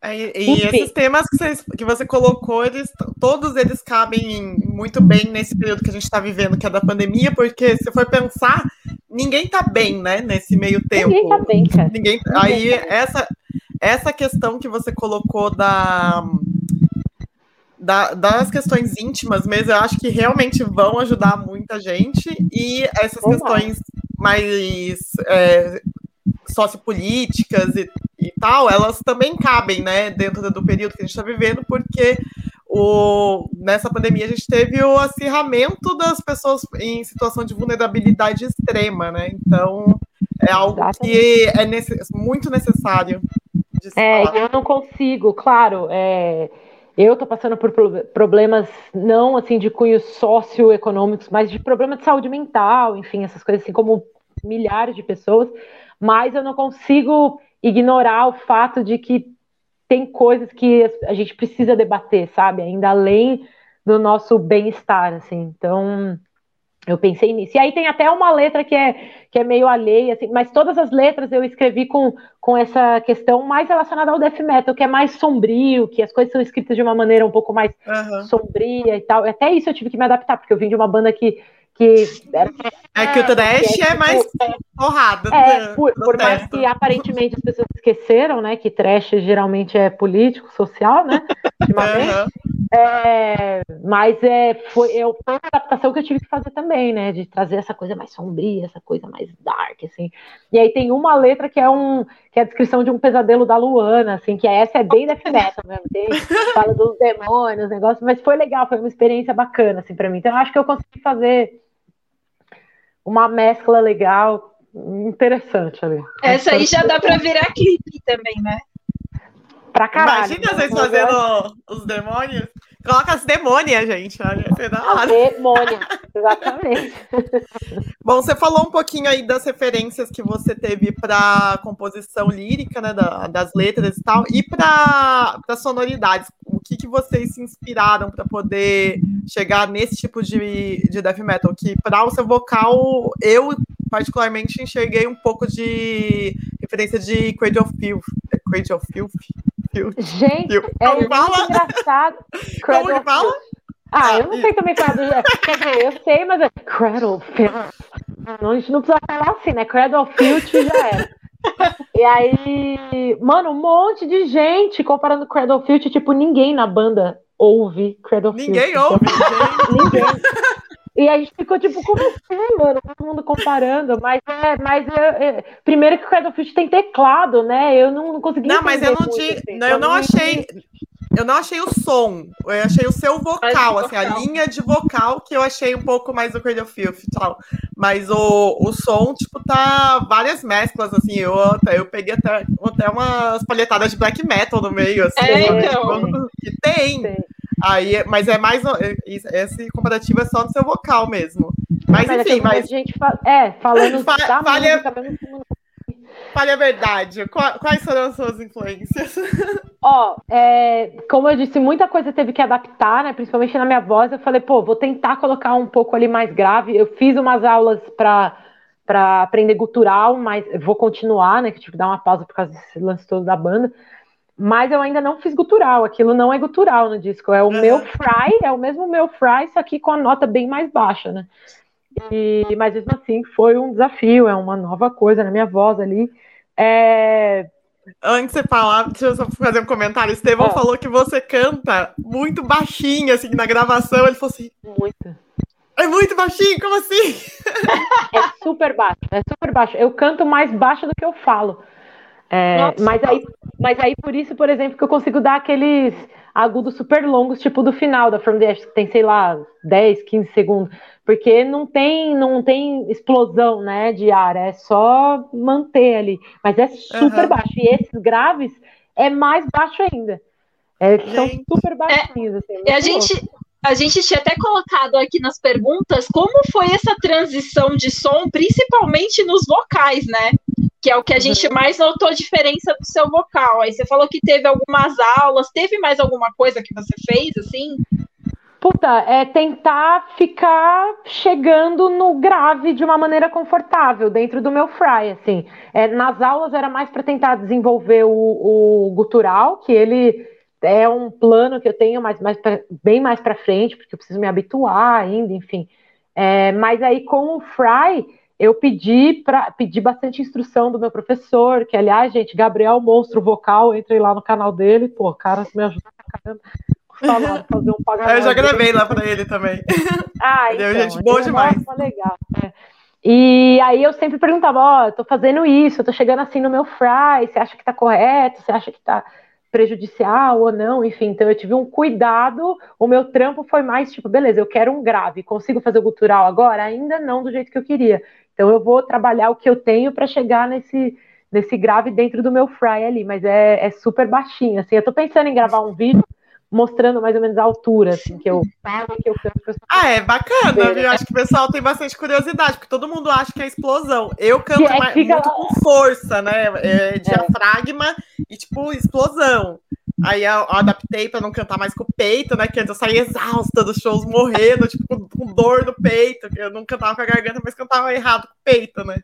É, e, e esses temas que você, que você colocou, eles, todos eles cabem muito bem nesse período que a gente está vivendo, que é da pandemia, porque se for pensar, ninguém tá bem, né, nesse meio tempo. Ninguém tá bem, cara. Ninguém, ninguém aí, tá essa, essa questão que você colocou da, da, das questões íntimas mesmo, eu acho que realmente vão ajudar muita gente, e essas questões mais é, sociopolíticas e, e tal, elas também cabem, né, dentro do período que a gente está vivendo, porque o, nessa pandemia a gente teve o acirramento das pessoas em situação de vulnerabilidade extrema, né? Então é algo que é muito necessário. é, falar. eu não consigo, claro. É, eu estou passando por problemas não assim de cunho socioeconômicos, mas de problema de saúde mental, enfim, essas coisas assim como milhares de pessoas. Mas eu não consigo ignorar o fato de que tem coisas que a gente precisa debater, sabe? Ainda além do nosso bem-estar, assim. Então, eu pensei nisso. E aí tem até uma letra que é, que é meio alheia, assim, mas todas as letras eu escrevi com, com essa questão mais relacionada ao death metal, que é mais sombrio, que as coisas são escritas de uma maneira um pouco mais uhum. sombria e tal. Até isso eu tive que me adaptar, porque eu vim de uma banda que que era... É que o trash é, é, mais é, porrada. É, por, por mais que aparentemente as pessoas esqueceram, né, que trash geralmente é político, social, né, uhum. é, mas é, foi, eu, foi uma adaptação que eu tive que fazer também, né, de trazer essa coisa mais sombria, essa coisa mais dark, assim. E aí tem uma letra que é um, que é a descrição de um pesadelo da Luana, assim, que essa é bem death metal mesmo, tem, fala dos demônios, negócio, mas foi legal, foi uma experiência bacana, assim, para mim. Então eu acho que eu consegui fazer uma mescla legal, interessante ali. Essa aí já dá para virar clipe também, né? Pra caralho. Imagina vocês fazendo os demônios. Coloca as demônias, gente. Olha, você dá. Demônia, exatamente. Bom, você falou um pouquinho aí das referências que você teve para composição lírica, né, da, das letras e tal, e para sonoridades. O que, que vocês se inspiraram para poder chegar nesse tipo de, de death metal? Que para o seu vocal, eu particularmente enxerguei um pouco de referência de Cradle of Filth. Cradle of Filth? Gente, Eu- é muito fala? engraçado. Como que fala? Filth. Ah, eu não sei também falar do Quer dizer, eu sei, mas é Cradle Filth. Não, a gente não precisa falar assim, né? Cradle Filth já era. E aí, mano, um monte de gente comparando Cradle Filth, tipo, ninguém na banda ouve Cradle Filth. Ninguém então- ouve, gente. Ninguém. E a gente ficou tipo, como assim, mano? Todo mundo comparando. Mas é, mas é, é- primeiro que o Cradle Filth tem teclado, né? Eu não, não consegui Não, mas eu não tinha. assim. não, eu não achei. Eu não achei o som, eu achei o seu vocal, assim, a vocal. linha de vocal que eu achei um pouco mais do Cradle Filth e tal. Mas o, o som, tipo, tá várias mesclas, assim, eu, eu peguei até, até umas palhetadas de black metal no meio, assim. É, então. Tipo, que tem. Tem. Aí, mas é mais. Esse comparativo é só no seu vocal mesmo. Mas, Mas é enfim, mas gente É, falando Fa- da fale a- música mesmo. Fale a verdade. Qua- Quais foram as suas influências? Ó, é, como eu disse, muita coisa teve que adaptar, né? Principalmente na minha voz. Eu falei, pô, vou tentar colocar um pouco ali mais grave. Eu fiz umas aulas para para aprender gutural, mas vou continuar, né? Que tive que dar uma pausa por causa desse lance todo da banda. Mas eu ainda não fiz gutural. Aquilo não é gutural no disco. É o Uhum. meu fry, é o mesmo meu fry, só que com a nota bem mais baixa, né? E, mas mesmo assim foi um desafio, é uma nova coisa na minha voz ali. É, Antes de você falar, deixa eu só fazer um comentário. Estevão Ah. falou que você canta muito baixinho, assim, na gravação. Ele falou assim: muito. é muito baixinho, como assim? É super baixo, é super baixo. Eu canto mais baixo do que eu falo. É, mas, aí, mas aí, por isso, por exemplo, que eu consigo dar aqueles agudos super longos, tipo do final da From the Ashes, que tem, sei lá, 10, 15 segundos. Porque não tem, não tem explosão, né, de ar, é só manter ali. Mas é super Aham. baixo. E esses graves é mais baixo ainda. É, são super baixinhos. assim, E a muito louco. gente, a gente tinha até colocado aqui nas perguntas como foi essa transição de som, principalmente nos vocais, né? Que é o que a gente mais notou diferença do seu vocal. Aí você falou que teve algumas aulas, teve mais alguma coisa que você fez, assim? Puta, é tentar ficar chegando no grave de uma maneira confortável dentro do meu fry, assim. É, nas aulas era mais para tentar desenvolver o, o gutural, que ele é um plano que eu tenho mais, mais pra- bem mais para frente, porque eu preciso me habituar ainda, enfim. É, mas aí com o fry eu pedi para pedir bastante instrução do meu professor, que aliás, gente, Gabriel Monstro Vocal, entrei lá no canal dele, pô, cara, me ajuda pra caramba. Falar, fazer um pagamento. Eu já gravei lá pra ele também. Ah, é então, gente então, demais. Nossa, legal. é. E aí eu sempre perguntava, ó, eu tô fazendo isso, eu tô chegando assim no meu fry, você acha que tá correto, você acha que tá prejudicial ou não, enfim, então eu tive um cuidado, o meu trampo foi mais tipo, beleza, eu quero um grave, consigo fazer o gutural agora? Ainda não do jeito que eu queria, então eu vou trabalhar o que eu tenho para chegar nesse, nesse grave dentro do meu fry ali, mas é, é super baixinho, assim, eu tô pensando em gravar um vídeo mostrando mais ou menos a altura, assim, que eu falo, que eu canto, eu Ah, é bacana, Ver, viu? Acho que o pessoal tem bastante curiosidade, porque todo mundo acha que é explosão. Eu canto é mais- fica muito lá- com força, né? É, diafragma e, tipo, explosão. Aí eu adaptei pra não cantar mais com o peito, né? Que antes eu saía exausta dos shows, morrendo, tipo, com, dor no peito. Eu não cantava com a garganta, mas cantava errado com o peito, né?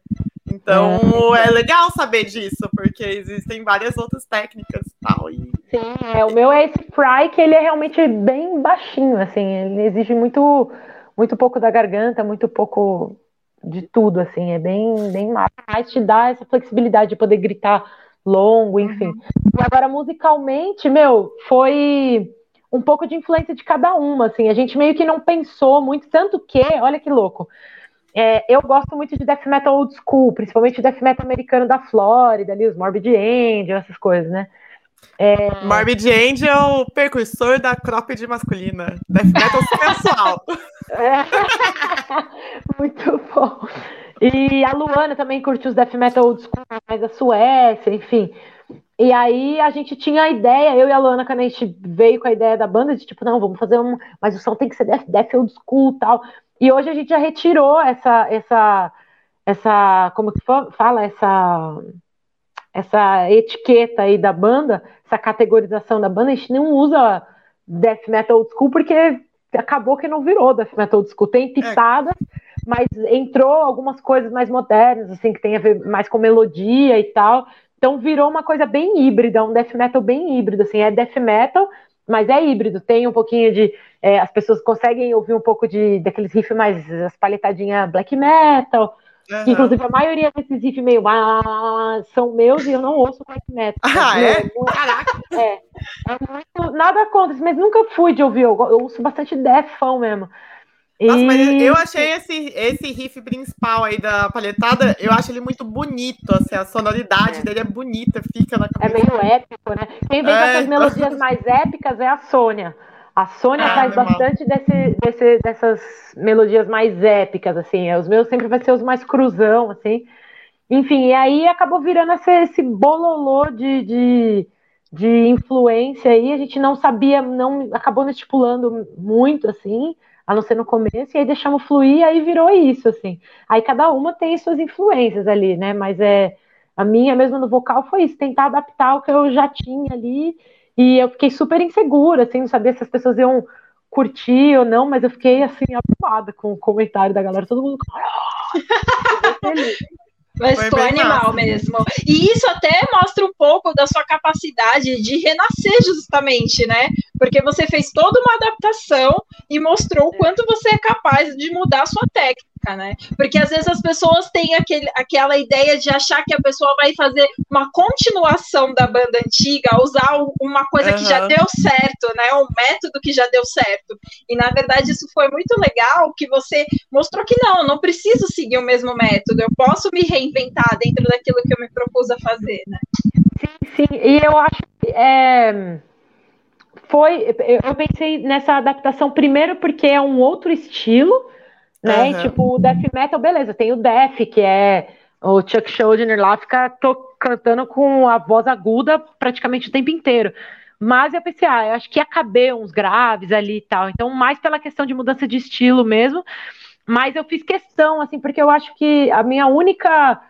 Então é legal saber disso, porque existem várias outras técnicas e tal. E... Sim, é, o meu é esse fry que ele é realmente bem baixinho, assim, ele exige muito, muito pouco da garganta, muito pouco de tudo, assim, é bem, bem mas te dá essa flexibilidade de poder gritar longo, enfim. E agora, musicalmente, meu, foi um pouco de influência de cada uma, assim, a gente meio que não pensou muito, tanto que, olha que louco, é, eu gosto muito de death metal old school, principalmente death metal americano da Flórida, ali, os Morbid Angel, essas coisas, né? É, Morbid Angel o percursor da cropped masculina. Death metal sensual. É. Muito bom. E a Luana também curte os death metal old school, mais da Suécia, enfim. E aí a gente tinha a ideia, eu e a Luana, quando a gente veio com a ideia da banda, de tipo, não, vamos fazer um. Mas o som tem que ser death, death old school e tal. E hoje a gente já retirou essa, essa, essa, como que fa- fala, essa, essa etiqueta aí da banda, essa categorização da banda, a gente não usa death metal old school porque acabou que não virou death metal old school. Tem pitadas, mas entrou algumas coisas mais modernas, assim, que tem a ver mais com melodia e tal. Então virou uma coisa bem híbrida, um death metal bem híbrido, assim, é death metal, mas é híbrido, tem um pouquinho de. É, as pessoas conseguem ouvir um pouco de daqueles riffs mais as palhetadinhas black metal. Uhum. Inclusive, a maioria desses riffs meio ah, são meus e eu não ouço black metal. Ah, é? Caraca! É, é muito, nada contra, mas nunca fui de ouvir. Eu, eu ouço bastante defão mesmo. Nossa, mas eu achei esse, esse riff principal aí da palhetada, eu acho ele muito bonito, assim, a sonoridade é. dele é bonita, fica na cabeça. É meio épico, né? Quem vem é, com essas então... melodias mais épicas é a Sônia. A Sônia ah, faz bastante desse, desse, dessas melodias mais épicas, assim. Os meus sempre vai ser os mais cruzão, assim. Enfim, e aí acabou virando esse, esse bololô de, de, de influência aí. A gente não sabia, não acabou não estipulando muito, assim a não ser no começo, e aí deixamos fluir, aí virou isso, assim. Aí cada uma tem suas influências ali, né? Mas é a minha mesmo no vocal foi isso, tentar adaptar o que eu já tinha ali, e eu fiquei super insegura, assim, não sabia se as pessoas iam curtir ou não, mas eu fiquei assim, abalada com o comentário da galera, todo mundo. Mas ficou animal massa. mesmo. E isso até mostra um pouco da sua capacidade de renascer, justamente, né? Porque você fez toda uma adaptação e mostrou o quanto você é capaz de mudar a sua técnica né? Porque às vezes as pessoas têm aquele, aquela ideia de achar que a pessoa vai fazer uma continuação da banda antiga, usar uma coisa uhum. que já deu certo, né? Um método que já deu certo. E na verdade isso foi muito legal que você mostrou que não, eu não preciso seguir o mesmo método, eu posso me reinventar dentro daquilo que eu me propus a fazer, né? Sim, sim. E eu acho que é foi, eu pensei nessa adaptação primeiro porque é um outro estilo, né? Uhum. Tipo, o death metal, beleza, tem o death, que é o Chuck Schuldiner lá, fica cantando com a voz aguda praticamente o tempo inteiro. Mas eu pensei, ah, eu acho que ia caber uns graves ali e tal. Então, mais pela questão de mudança de estilo mesmo. Mas eu fiz questão, assim, porque eu acho que a minha única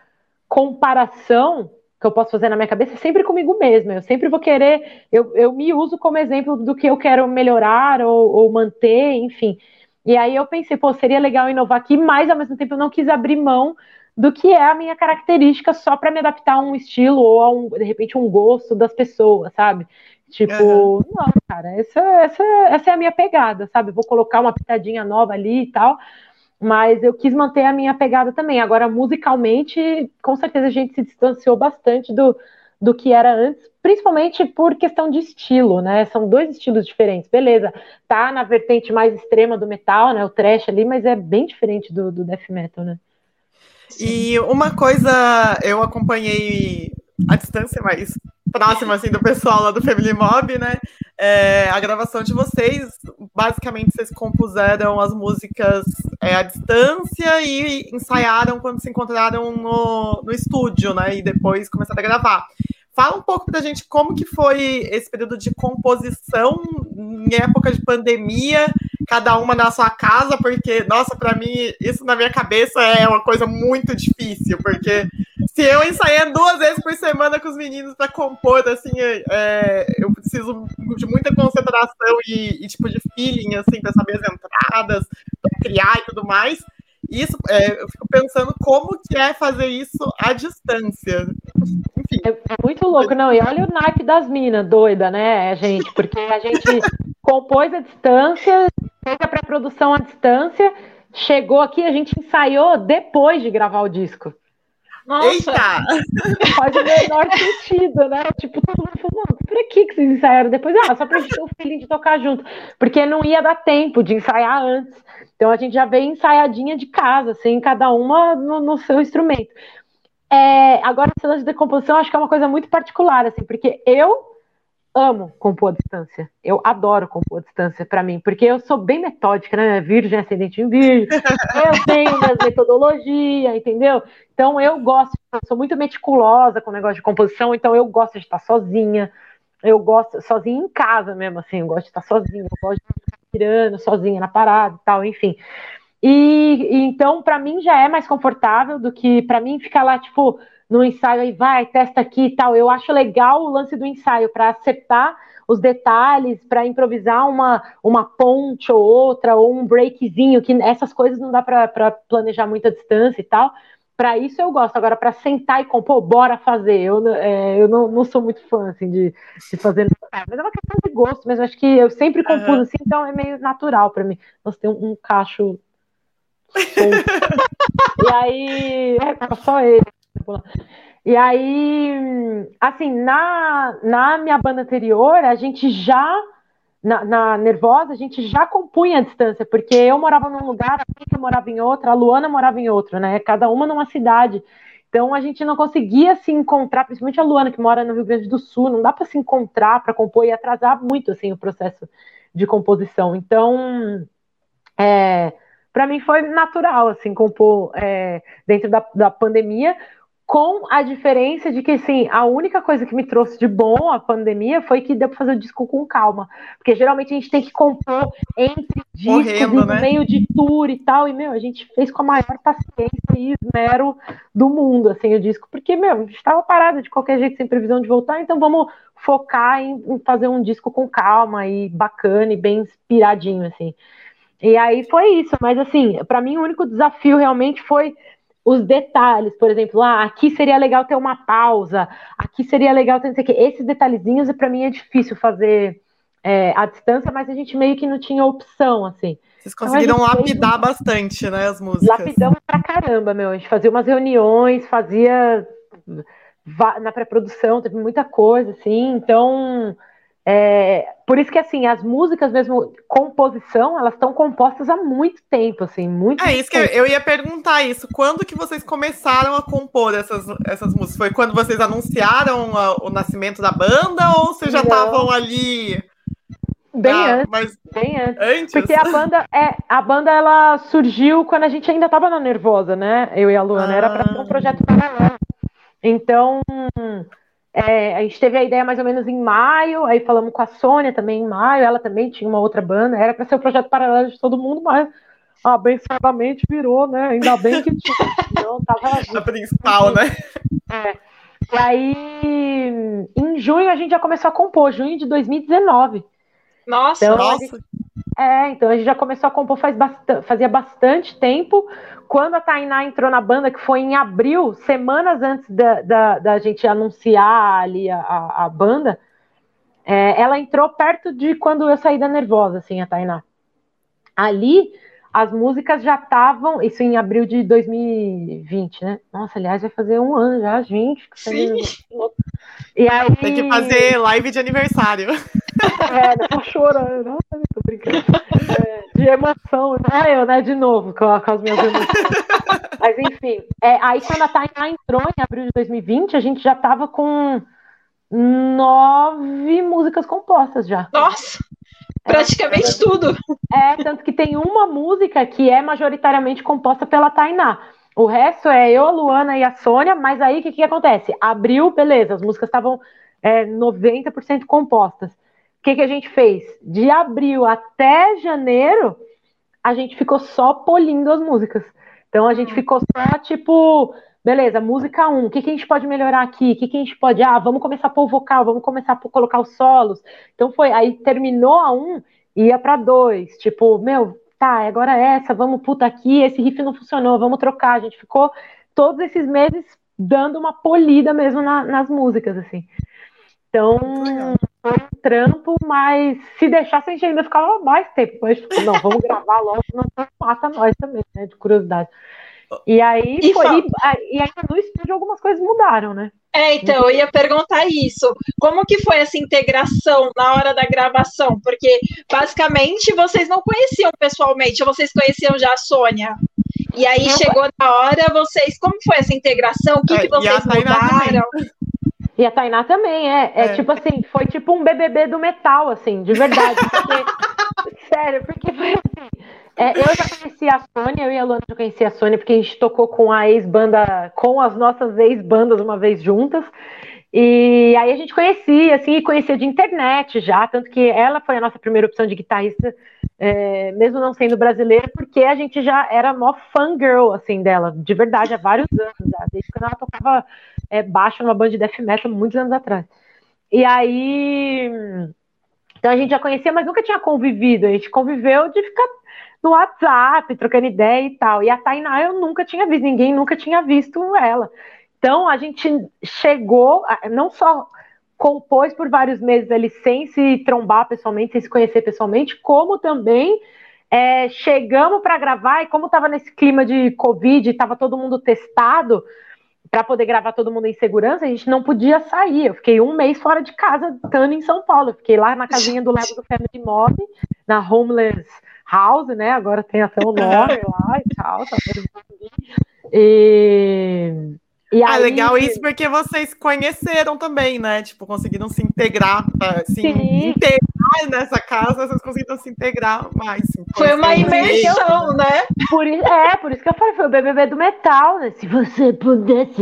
comparação que eu posso fazer na minha cabeça é sempre comigo mesma. Eu sempre vou querer, eu, eu me uso como exemplo do que eu quero melhorar ou, ou manter, enfim. E aí eu pensei, pô, seria legal inovar aqui, mas ao mesmo tempo eu não quis abrir mão do que é a minha característica só para me adaptar a um estilo ou a um, de repente, um gosto das pessoas, sabe? Tipo, uhum. não, cara, essa, essa, essa é a minha pegada, sabe? Vou colocar uma pitadinha nova ali e tal, mas eu quis manter a minha pegada também. Agora, musicalmente, com certeza a gente se distanciou bastante do, do que era antes, principalmente por questão de estilo, né? São dois estilos diferentes, beleza. Tá na vertente mais extrema do metal, né? O trash ali, mas é bem diferente do, do death metal, né? E uma coisa, eu acompanhei a distância mais próxima assim do pessoal lá do Family Mob, né? É, a gravação de vocês, basicamente vocês compuseram as músicas é, à distância e ensaiaram quando se encontraram no, no estúdio, né? E depois começaram a gravar. Fala um pouco pra gente como que foi esse período de composição em época de pandemia, cada uma na sua casa, porque, nossa, para mim, isso na minha cabeça é uma coisa muito difícil, porque se eu ensaiar duas vezes por semana com os meninos para compor, assim, é, eu preciso de muita concentração e, e tipo de feeling, assim, para saber as entradas, pra criar e tudo mais. Isso, é, eu fico pensando como que é fazer isso à distância. Enfim. É, é muito louco, não. E olha o naipe das minas, doida, né, gente? Porque a gente compôs à distância, fez a pré-produção à distância, chegou aqui, a gente ensaiou depois de gravar o disco. Nossa! Eita! Faz o menor sentido, né? Tipo, todo mundo falou, mano, pra que, que vocês ensaiaram depois? Ah, só pra gente ter o feeling de tocar junto. Porque não ia dar tempo de ensaiar antes. Então a gente já veio ensaiadinha de casa, assim, cada uma no, no seu instrumento. É, agora, esse lance de decomposição, acho que é uma coisa muito particular, assim, porque eu amo compor à distância. Eu adoro compor à distância para mim, porque eu sou bem metódica, né? Virgem, ascendente em virgem. eu tenho minhas metodologias, entendeu? Então eu gosto, eu sou muito meticulosa com o negócio de composição, então eu gosto de estar sozinha. Eu gosto sozinha em casa mesmo, assim, eu gosto de estar sozinha, eu gosto de estar tirando sozinha na parada e tal, enfim. E, e então, para mim, já é mais confortável do que para mim ficar lá, tipo, no ensaio aí, vai, testa aqui e tal. Eu acho legal o lance do ensaio para acertar os detalhes, para improvisar uma, uma ponte ou outra, ou um breakzinho, que essas coisas não dá para planejar muita distância e tal. Para isso eu gosto. Agora, para sentar e compor, bora fazer. Eu, é, eu não, não sou muito fã assim, de, de fazer. Mas é uma questão de gosto mesmo. Acho que eu sempre compus uhum. assim, então é meio natural para mim. Nós temos um, um cacho. e aí. É só ele. E aí, assim, na, na minha banda anterior, a gente já na, na, Nervosa, a gente já compunha a distância, porque eu morava num lugar, a Pika morava em outro, a Luana morava em outro, né? Cada uma numa cidade. Então a gente não conseguia se encontrar, principalmente a Luana, que mora no Rio Grande do Sul, não dá para se encontrar para compor e atrasar muito assim o processo de composição. Então, é, para mim foi natural assim compor é, dentro da, da pandemia com a diferença de que, assim, a única coisa que me trouxe de bom a pandemia foi que deu para fazer o disco com calma. Porque geralmente a gente tem que compor entre discos, Correndo, no né? meio de tour e tal. E, meu, a gente fez com a maior paciência e esmero do mundo, assim, o disco. Porque, meu, a gente estava parado de qualquer jeito, sem previsão de voltar. Então vamos focar em, em fazer um disco com calma e bacana e bem inspiradinho, assim. E aí foi isso. Mas, assim, para mim o único desafio realmente foi os detalhes, por exemplo, ah, aqui seria legal ter uma pausa, aqui seria legal ter não sei o quê. Esses detalhezinhos, para mim, é difícil fazer é, à distância, mas a gente meio que não tinha opção, assim. Vocês então, conseguiram então, lapidar fez... bastante, né, as músicas. Lapidamos pra caramba, meu. A gente fazia umas reuniões, fazia na pré-produção, teve muita coisa, assim, então é, por isso que, assim, as músicas mesmo, composição, elas estão compostas há muito tempo, assim, muito É isso tempo. que eu, eu, ia perguntar isso. Quando que vocês começaram a compor essas, essas músicas? Foi quando vocês anunciaram a, o nascimento da banda ou vocês já estavam ali... Bem ah, antes, mas bem antes. antes. Porque a banda, é, a banda ela surgiu quando a gente ainda estava na Nervosa, né? Eu e a Luana. Ah. Era para ser um projeto paralelo. Então, é, a gente teve a ideia mais ou menos em maio, aí falamos com a Sônia também em maio, ela também tinha uma outra banda, era para ser o um projeto paralelo de todo mundo, mas abençoadamente virou, né? Ainda bem que tinha. Não, tava a principal, né? É. E aí, em junho, a gente já começou a compor, junho de 2019. Nossa, então, nossa. Gente, é, então a gente já começou a compor faz bastante, fazia bastante tempo. Quando a Tainá entrou na banda, que foi em abril, semanas antes da, da, da gente anunciar ali a, a, a banda, é, ela entrou perto de quando eu saí da Nervosa, assim, a Tainá. Ali, as músicas já estavam, isso em abril de 2020, né? Nossa, aliás, vai fazer um ano já, gente. Sim. E aí... Tem que fazer live de aniversário. É, tô chorando. Nossa, tô brincando. É, de emoção. Ah, eu, né? De novo, com, com as minhas emoções. Mas, enfim. É, aí, quando a Tainá entrou em abril de 2020, a gente já tava com nove músicas compostas já. Nossa! Praticamente é, tudo. É, tanto que tem uma música que é majoritariamente composta pela Tainá. O resto é eu, a Luana e a Sônia, mas aí o que, que acontece? Abril, beleza, as músicas estavam é, 90% compostas. O que, que a gente fez? De abril até janeiro, a gente ficou só polindo as músicas. Então a gente ficou só tipo, beleza, música 1, um, o que, que a gente pode melhorar aqui? O que, que a gente pode. Ah, vamos começar a pôr o vocal, vamos começar a colocar os solos. Então foi, aí terminou a 1, um, ia para 2. Tipo, meu, tá, agora é essa, vamos, puta, aqui, esse riff não funcionou, vamos trocar. A gente ficou todos esses meses dando uma polida mesmo na, nas músicas, assim. Então, foi um trampo, mas se deixasse a gente ainda ficava mais tempo. Mas, tipo, não, vamos gravar logo, não mata nós também, né? De curiosidade. E aí, e, foi, e, e ainda no estúdio algumas coisas mudaram, né? É, então, eu ia perguntar isso. Como que foi essa integração na hora da gravação? Porque, basicamente, vocês não conheciam pessoalmente, vocês conheciam já a Sônia. E aí, não, chegou na hora, vocês... Como foi essa integração? O que, é, que vocês mudaram? E a Tainá também, é, é, é. tipo assim, foi tipo um BBB do metal, assim, de verdade. Porque, sério, porque foi assim. É, eu já conheci a Sônia, eu e a Luana já conheci a Sônia, porque a gente tocou com a ex-banda, com as nossas ex-bandas uma vez juntas. E aí a gente conhecia, assim, e conhecia de internet já, tanto que ela foi a nossa primeira opção de guitarrista, é, mesmo não sendo brasileira, porque a gente já era mó fangirl, assim, dela, de verdade, há vários anos já, desde quando ela tocava é, baixo numa banda de death metal, muitos anos atrás. E aí, então a gente já conhecia, mas nunca tinha convivido, a gente conviveu de ficar no WhatsApp, trocando ideia e tal. E a Tainá eu nunca tinha visto, ninguém nunca tinha visto ela. Então a gente chegou, não só compôs por vários meses ali sem se trombar pessoalmente, sem se conhecer pessoalmente, como também é, chegamos para gravar e como estava nesse clima de Covid, estava todo mundo testado para poder gravar todo mundo em segurança, a gente não podia sair. Eu fiquei um mês fora de casa, estando em São Paulo. Eu fiquei lá na casinha do lado do Family Mob, na Homeless House, né? Agora tem até o nome lá e tal. Tá e e ah, aí... legal isso porque vocês conheceram também, né? Tipo, conseguiram se integrar, assim, integrar nessa casa, vocês conseguiram se integrar mais. Foi uma imersão, né? Por, é, por isso que eu falei, foi o BBB do metal, né? Se você pudesse...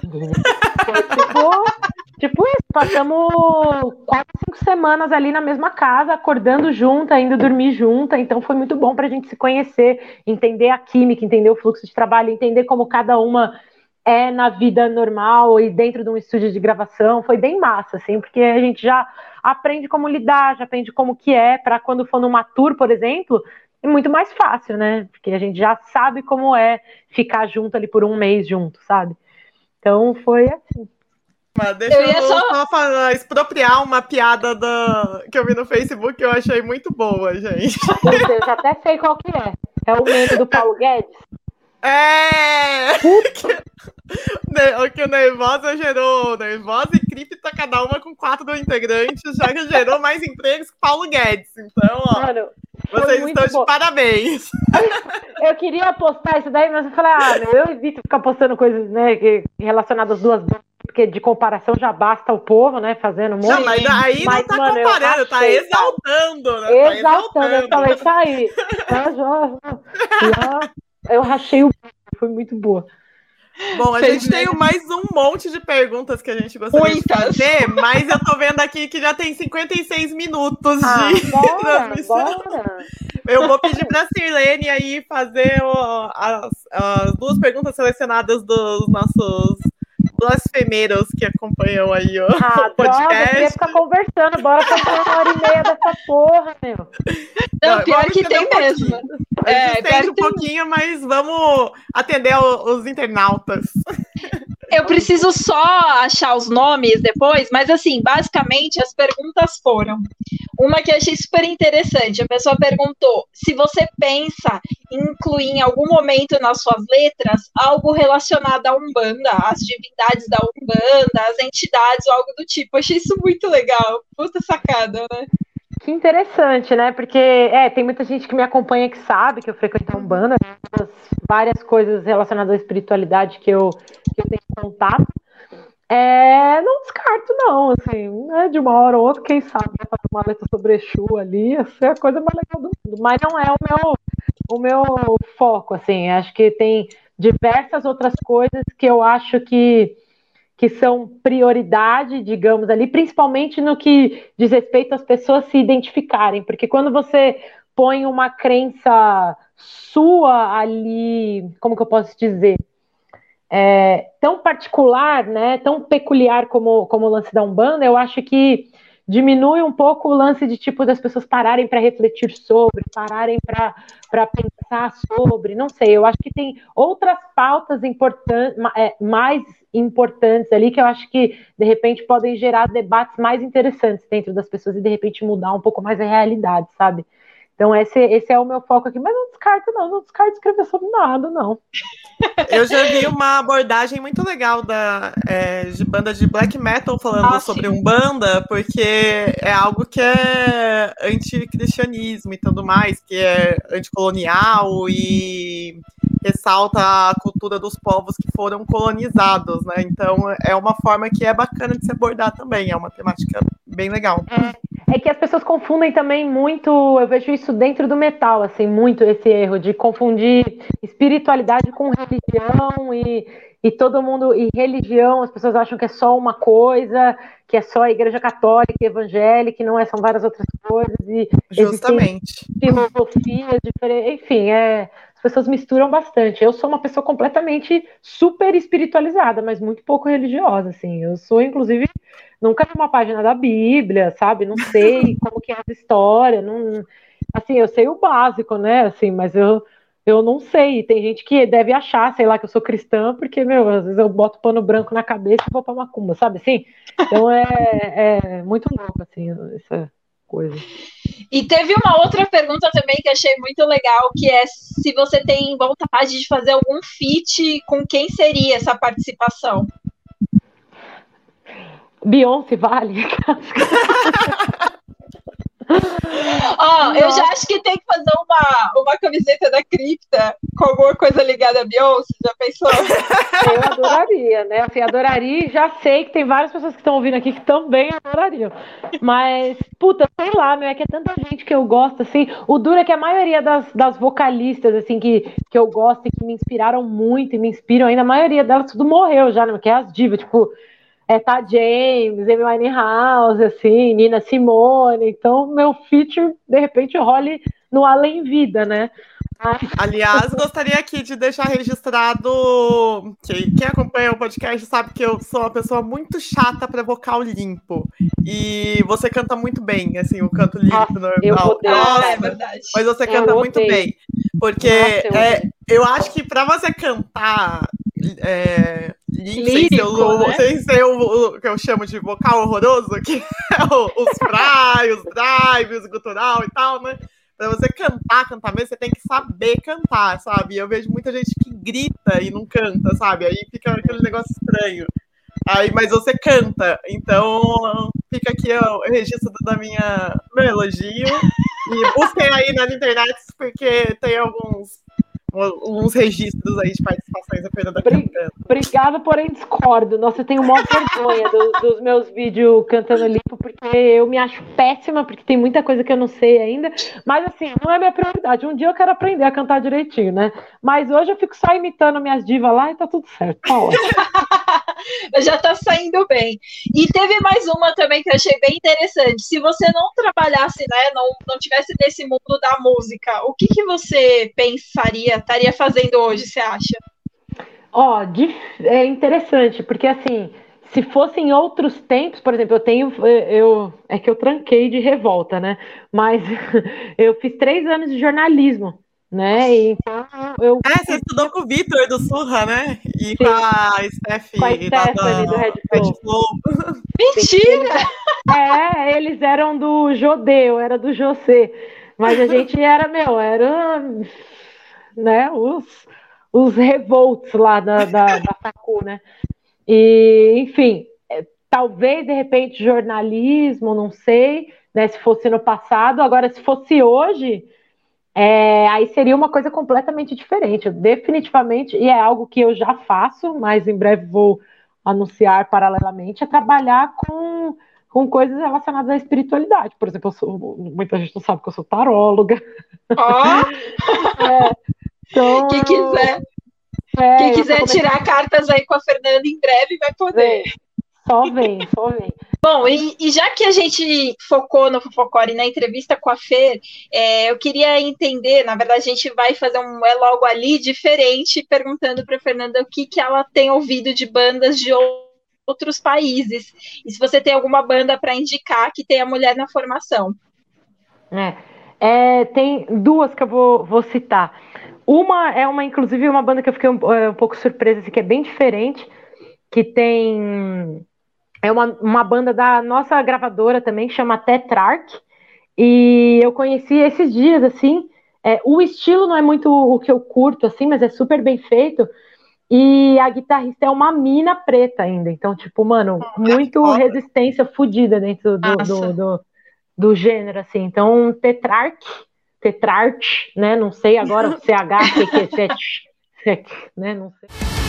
tipo, tipo isso, passamos quatro, cinco semanas ali na mesma casa, acordando junto, indo dormir junto, então foi muito bom pra gente se conhecer, entender a química, entender o fluxo de trabalho, entender como cada uma é na vida normal e dentro de um estúdio de gravação, foi bem massa, assim, porque a gente já aprende como lidar, já aprende como que é, para quando for numa tour, por exemplo, é muito mais fácil, né? Porque a gente já sabe como é ficar junto ali por um mês junto, sabe? Então foi assim. Mas deixa eu, eu só... só falar, expropriar uma piada do... que eu vi no Facebook que eu achei muito boa, gente. Eu já até sei qual que é. É o meme do Paulo Guedes. É! o que o Nervosa gerou, Nervosa e Cripta, cada uma com quatro integrantes, já que gerou mais empregos que Paulo Guedes. Então, ó, Mano, vocês estão bom. de parabéns. Eu queria postar isso daí, mas eu falei, ah, meu, eu evito ficar postando coisas né, relacionadas às duas bandas, porque de comparação já basta o povo, né, fazendo um monte. Não, mas aí mas, não tá mano, comparando, tá exaltando, né? Exaltando, tá exaltando. eu falei, isso aí. já, já, já, eu rachei o. Foi muito boa. Bom, a gente tem mais um monte de perguntas que a gente gostaria Muitas. de fazer, mas eu tô vendo aqui que já tem 56 minutos ah, de bora, transmissão. Bora. Eu vou pedir para a Sirlene aí fazer o, as, as, duas perguntas selecionadas dos nossos blasfemeiros que acompanham aí o, ah, o podcast. Droga, eu queria ficar conversando, bora fazer uma hora e meia dessa porra, meu. Não, Não pior que tem um mesmo. É, tem um pouquinho, mas vamos atender os internautas. Eu preciso só achar os nomes depois, mas assim, basicamente as perguntas foram. Uma que achei super interessante, a pessoa perguntou se você pensa em incluir em algum momento nas suas letras algo relacionado à Umbanda, as divindades da Umbanda, as entidades ou algo do tipo. Achei isso muito legal. Puta sacada, né? Que interessante, né? Porque é, tem muita gente que me acompanha que sabe que eu frequento a Umbanda, várias coisas relacionadas à espiritualidade que eu, que eu tenho contato. É, não descarto, não, assim, né, de uma hora ou outra, quem sabe, né, fazer uma letra sobre Exu ali, essa é a coisa mais legal do mundo, mas não é o meu, o meu foco, assim, acho que tem diversas outras coisas que eu acho que que são prioridade, digamos ali, principalmente no que diz respeito às pessoas se identificarem, porque quando você põe uma crença sua ali, como que eu posso dizer, é, tão particular, né, tão peculiar como, como o lance da Umbanda, eu acho que diminui um pouco o lance de tipo das pessoas pararem para refletir sobre, pararem para pensar sobre, não sei, eu acho que tem outras pautas importantes, é, mais importantes ali que eu acho que de repente podem gerar debates mais interessantes dentro das pessoas e de repente mudar um pouco mais a realidade, sabe? Então, esse, esse é o meu foco aqui, mas não descarto, não, não descarto escrever sobre nada, não. Eu já vi uma abordagem muito legal da, é, de banda de black metal falando ah, sobre um banda, porque é algo que é anticristianismo e tudo mais, que é anticolonial e ressalta a cultura dos povos que foram colonizados, né? Então é uma forma que é bacana de se abordar também, é uma temática bem legal. É, é que as pessoas confundem também muito, eu vejo isso dentro do metal, assim, muito esse erro de confundir espiritualidade com religião e, e todo mundo, e religião, as pessoas acham que é só uma coisa, que é só a igreja católica e evangélica, não é, são várias outras coisas, e Justamente. filosofias diferentes, enfim, é as pessoas misturam bastante. Eu sou uma pessoa completamente super espiritualizada, mas muito pouco religiosa, assim. Eu sou, inclusive, nunca vi uma página da Bíblia, sabe? Não sei como que é a história, não... assim, eu sei o básico, né? Assim, mas eu, eu não sei. Tem gente que deve achar, sei lá, que eu sou cristã, porque, meu, às vezes eu boto pano branco na cabeça e vou pra macumba, sabe assim? Então é, é muito louco, assim, essa coisa. E teve uma outra pergunta também que achei muito legal, que é se você tem vontade de fazer algum feat, com quem seria essa participação? Beyoncé vale. Ó, eu já acho que tem que fazer uma, uma camiseta da cripta com alguma coisa ligada a Beyoncé, já pensou? Eu adoraria, né? Assim, adoraria e já sei que tem várias pessoas que estão ouvindo aqui que também adorariam. Mas, puta, sei lá, meu, é que é tanta gente que eu gosto, assim. O duro é que a maioria das, das vocalistas, assim, que, que eu gosto e que me inspiraram muito e me inspiram ainda, a maioria delas tudo morreu já, né? Que é as divas, tipo, é tá James, Amy Winehouse, assim, Nina Simone. Então, meu feat, de repente, role no Além Vida, né? Aliás, gostaria aqui de deixar registrado que quem acompanha o podcast sabe que eu sou uma pessoa muito chata para vocal limpo. E você canta muito bem, assim, o canto limpo Ah, eu normal. odeio. Nossa, é verdade. mas você Eu canta muito bem. Porque Nossa, eu é, eu acho que para você cantar é, limpo, sem ser, Lírico, o, né? sem ser o, o que eu chamo de vocal horroroso, que é o- os fry, os drives, o gutural e tal, né? Pra você cantar, cantar mesmo, você tem que saber cantar, sabe? Eu vejo muita gente que grita e não canta, sabe? Aí fica aquele negócio estranho. Aí, mas você canta, então fica aqui o registro da minha meu elogio. E busquem aí na internet, porque tem alguns uns registros aí de participações da Fernanda Bri- cantando. Obrigada, porém discordo. Nossa, eu tenho maior vergonha do- dos meus vídeos cantando limpo, porque eu me acho péssima, porque tem muita coisa que eu não sei ainda. Mas assim, não é minha prioridade. Um dia eu quero aprender a cantar direitinho, né? Mas hoje eu fico só imitando minhas divas lá e tá tudo certo. Tá ótimo. já tá saindo bem. E teve mais uma também que eu achei bem interessante. Se você não trabalhasse, né, não, não tivesse nesse mundo da música, o que, que você pensaria, estaria fazendo hoje, você acha? Ó, é interessante, porque assim, se fosse em outros tempos, por exemplo, eu tenho, eu, é que eu tranquei de revolta, né? Mas eu fiz três anos de jornalismo, né? E então eu É, você estudou com o Vitor do Surra, né? E com a Steph Com a Stephanie do Red Flow. Flow. Mentira! É, eles eram do Jodê, eu era do José. Mas a gente era, meu, era né, os, os revoltos lá da, da, da facu, né? E, enfim, é, talvez de repente jornalismo, não sei, né? Se fosse no passado, agora se fosse hoje, é, aí seria uma coisa completamente diferente. Definitivamente, e é algo que eu já faço, mas em breve vou anunciar paralelamente, é trabalhar com, com coisas relacionadas à espiritualidade. Por exemplo, sou, muita gente não sabe que eu sou taróloga. Ó, Então, quem quiser, é, quem quiser tirar cartas aí com a Fernanda em breve vai poder. Vem, só vem, só vem. Bom, e, e já que a gente focou no Fofocore na entrevista com a Fer, é, eu queria entender, na verdade, a gente vai fazer um é logo ali diferente, perguntando para Fernanda o que, que ela tem ouvido de bandas de ou- outros países. E se você tem alguma banda para indicar que tenha mulher na formação. É, é, tem duas que eu vou, vou citar. Uma é uma, inclusive, uma banda que eu fiquei um, é, um pouco surpresa, assim, que é bem diferente, que tem. É uma, uma banda da nossa gravadora também, que chama Tetrarch. E eu conheci esses dias, assim. é, o estilo não é muito o que eu curto, assim, mas é super bem feito. E a guitarrista é uma mina preta ainda. Então, tipo, mano, muito resistência fodida dentro do, do, do, do gênero, assim. Então, Tetrarch, Tetrarch, né? Não sei agora o CH, que que Tet, né? Não sei.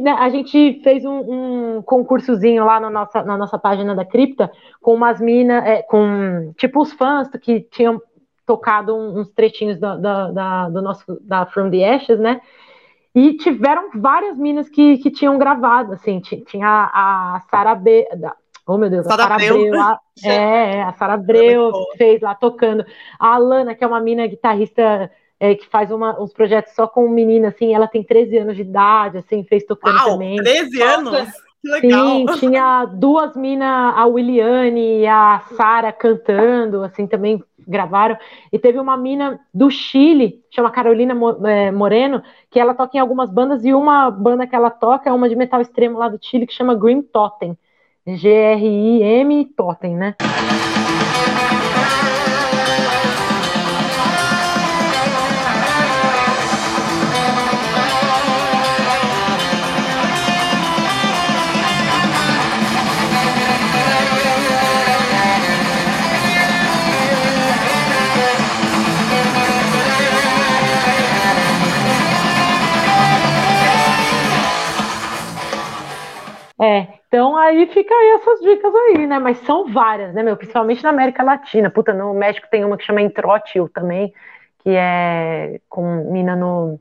Né, a gente fez um, um, concursozinho lá na nossa, na nossa página da cripta com umas minas, é, com tipo os fãs que tinham tocado uns trechinhos da, da, da, do nosso da From the Ashes, né? E tiveram várias minas que, que tinham gravado, assim, tinha a, a Sara B. Da, oh, meu Deus, Sara a Sara Abreu. A, é, a Sara Abreu fez lá tocando. A Alana, que é uma mina guitarrista é, que faz uma, uns projetos só com menina, assim, ela tem 13 anos de idade, assim, fez tocando Uau, também. 13 anos? Que legal. Sim, tinha duas minas, a Williane e a Sara cantando, assim, também gravaram. E teve uma mina do Chile, chama Carolina é, Moreno, que ela toca em algumas bandas, e uma banda que ela toca é uma de metal extremo lá do Chile, que chama Green Totem. G-R-I-M Totem, né? É, então aí fica aí essas dicas aí, né? Mas são várias, né, meu? Principalmente na América Latina. Puta, no México tem uma que chama Intrótil também, que é com mina no,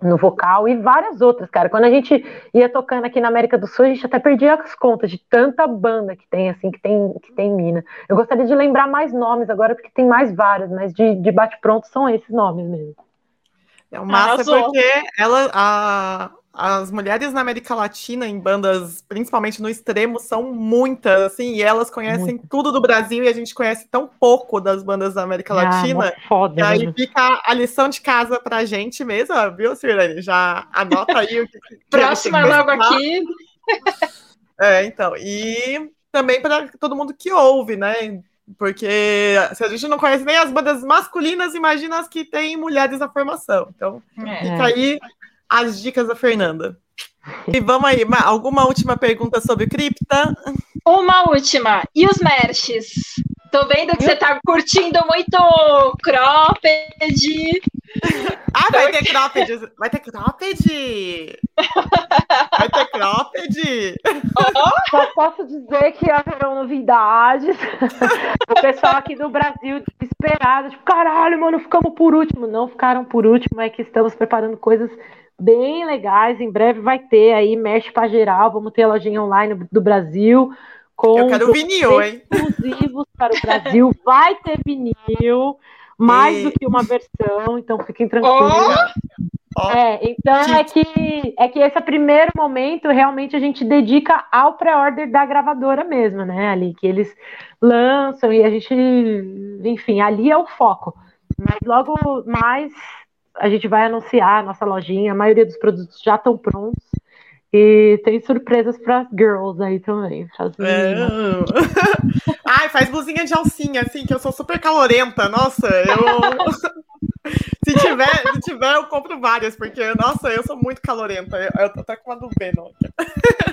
no vocal, e várias outras, cara. Quando a gente ia tocando aqui na América do Sul, a gente até perdia as contas de tanta banda que tem, assim, que tem, que tem mina. Eu gostaria de lembrar mais nomes agora, porque tem mais várias, mas de, de bate-pronto são esses nomes mesmo. É o massa porque ela, a, as mulheres na América Latina, em bandas, principalmente no extremo, são muitas, assim, e elas conhecem Muito. tudo do Brasil e a gente conhece tão pouco das bandas da América ah, Latina. Foda, e aí fica a lição de casa pra gente mesmo, viu, Sirlene? Já anota aí o que. Próxima logo aqui. É, então. E também para todo mundo que ouve, né? Porque se a gente não conhece nem as bandas masculinas, imagina as que têm mulheres na formação. Então, é. fica aí as dicas da Fernanda. E vamos aí, alguma última pergunta sobre cripta? Uma última. E os merches? Tô vendo que você tá curtindo muito cropped. Ah, vai ter cropped! Vai ter cropped! Vai ter cropped! Oh. Só posso dizer que haverão novidades. o pessoal aqui do Brasil desesperado, tipo, caralho, mano, ficamos por último. Não ficaram por último, é que estamos preparando coisas bem legais. Em breve vai ter aí, mexe para geral. Vamos ter a lojinha online do Brasil. Com Eu quero vinil, hein? Exclusivos para o Brasil. Vai ter vinil, mais e... do que uma versão, então fiquem tranquilos. Oh! É, então é que é que esse primeiro momento realmente a gente dedica ao pré-order da gravadora mesmo, né? Ali que eles lançam e a gente, enfim, ali é o foco. Mas logo mais a gente vai anunciar a nossa lojinha, a maioria dos produtos já estão prontos. E tem surpresas para girls aí também. É. Ai, faz blusinha de alcinha, assim, que eu sou super calorenta. Nossa, eu. se, tiver, se tiver, eu compro várias, porque, nossa, eu sou muito calorenta. Eu, eu tô até com uma do Venom.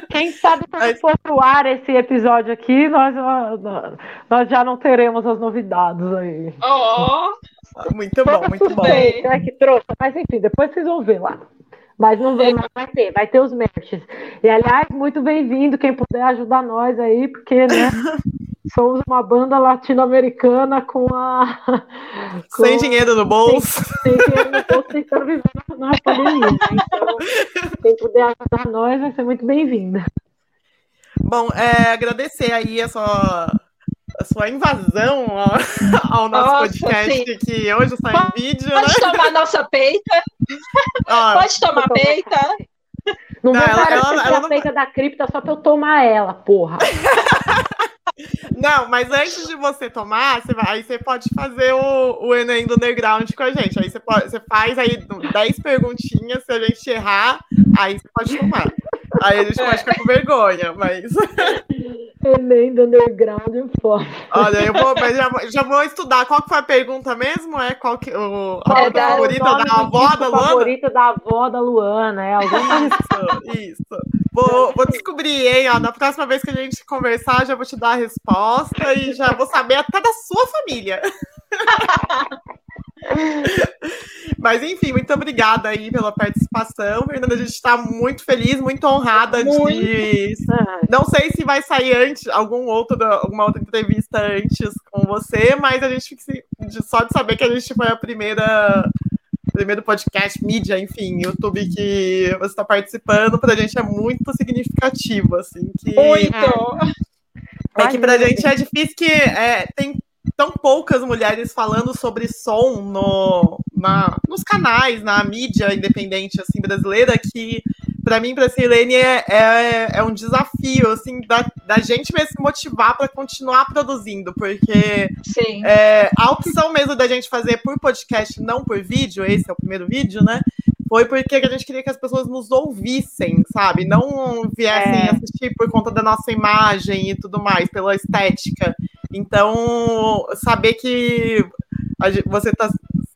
Quem sabe quando Mas... for pro ar esse episódio aqui, nós, nós já não teremos as novidades aí. Oh! Muito bom, muito bom. Bem, né, que trouxe. Mas enfim, depois vocês vão ver lá. Mas não vem, mas vai ter, vai ter os merches. E aliás, muito bem-vindo quem puder ajudar nós aí, porque, né? somos uma banda latino-americana com a. Com, sem dinheiro no bolso. Sem, sem dinheiro no bolso, tentando viver na pandemia. Né? Então, quem puder ajudar nós vai ser muito bem-vinda. Bom, é, agradecer aí a sua a sua invasão ao, ao nosso nossa, podcast, sim. que hoje sai pode, vídeo. Pode né? tomar nossa peita. Ah, pode tomar peita. Não, não vou ela, ela, ela, a peita da cripta só pra eu tomar ela, porra. Não, mas antes de você tomar, você vai, aí você pode fazer o, o Enem do Underground com a gente. Aí você, pode, você faz aí 10 perguntinhas, se a gente errar, aí você pode tomar. Aí a gente pode ficar com vergonha, mas. Enem do Underground em foda. Olha, eu vou, mas já, já vou estudar. Qual que foi a pergunta mesmo? É qual que, o, a é, favorita da avó da Luana? favorita da avó da Luana, é alguma Isso, isso. Vou, vou descobrir, hein? Ó, na próxima vez que a gente conversar, já vou te dar a resposta e já vou saber até da sua família. Mas enfim, muito obrigada aí pela participação. Fernanda, a gente está muito feliz, muito honrada muito. de. Não sei se vai sair antes, algum outro, alguma outra entrevista antes com você, mas a gente fica só de saber que a gente foi a primeira primeiro podcast, mídia, enfim, YouTube que você está participando, para a gente é muito significativo, assim. Que, muito! É, é que para a gente é difícil que é, tem tão poucas mulheres falando sobre som no, na, nos canais, na mídia independente assim brasileira, que para mim, para a Silene, é, é, é, um desafio assim da, da gente mesmo se motivar para continuar produzindo, porque é, a opção mesmo da gente fazer por podcast, não por vídeo, esse é o primeiro vídeo, né? Foi porque a gente queria que as pessoas nos ouvissem, sabe? Não viessem é. assistir por conta da nossa imagem e tudo mais, pela estética. Então, saber que você está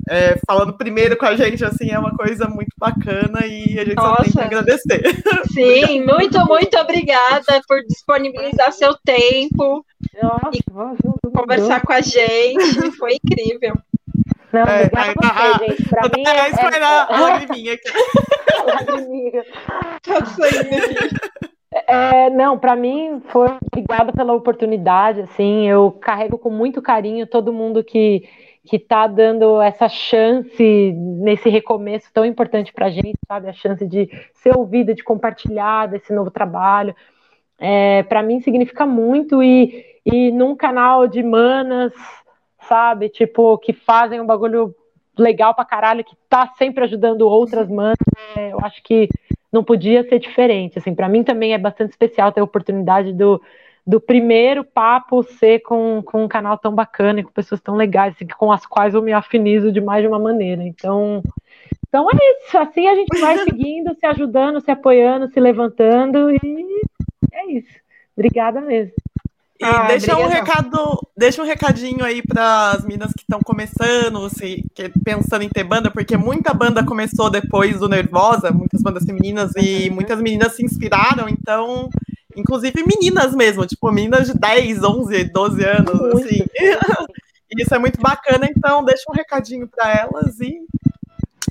é, falando primeiro com a gente, assim, é uma coisa muito bacana e a gente Nossa. só tem que agradecer. Sim, muito, muito obrigada por disponibilizar seu tempo Nossa, e conversar com a gente. Foi incrível. Não, é, obrigada a você, gente. Pra mim, é, é, a lagriminha aqui. lagriminha. Tá saindo aqui. É, não, para mim foi obrigada pela oportunidade, assim, eu carrego com muito carinho todo mundo que que está dando essa chance nesse recomeço tão importante para a gente, sabe? A chance de ser ouvida, de compartilhar desse novo trabalho. É, para mim significa muito e, e num canal de manas, sabe? Tipo, que fazem um bagulho legal pra caralho, que tá sempre ajudando outras manas. É, eu acho que não podia ser diferente. Assim, para mim também é bastante especial ter a oportunidade do, do primeiro papo ser com, com um canal tão bacana e com pessoas tão legais, assim, com as quais eu me afinizo de mais de uma maneira. Então, então é isso. Assim a gente vai seguindo, se ajudando, se apoiando, se levantando e é isso. Obrigada mesmo. E ah, deixa um recado, deixa um recadinho aí para as meninas que estão começando, se pensando em ter banda, porque muita banda começou depois do Nervosa, muitas bandas femininas e muitas meninas se inspiraram, então, inclusive meninas mesmo, tipo meninas de 10, 11, 12 anos, muito. assim. e isso é muito bacana, então deixa um recadinho para elas e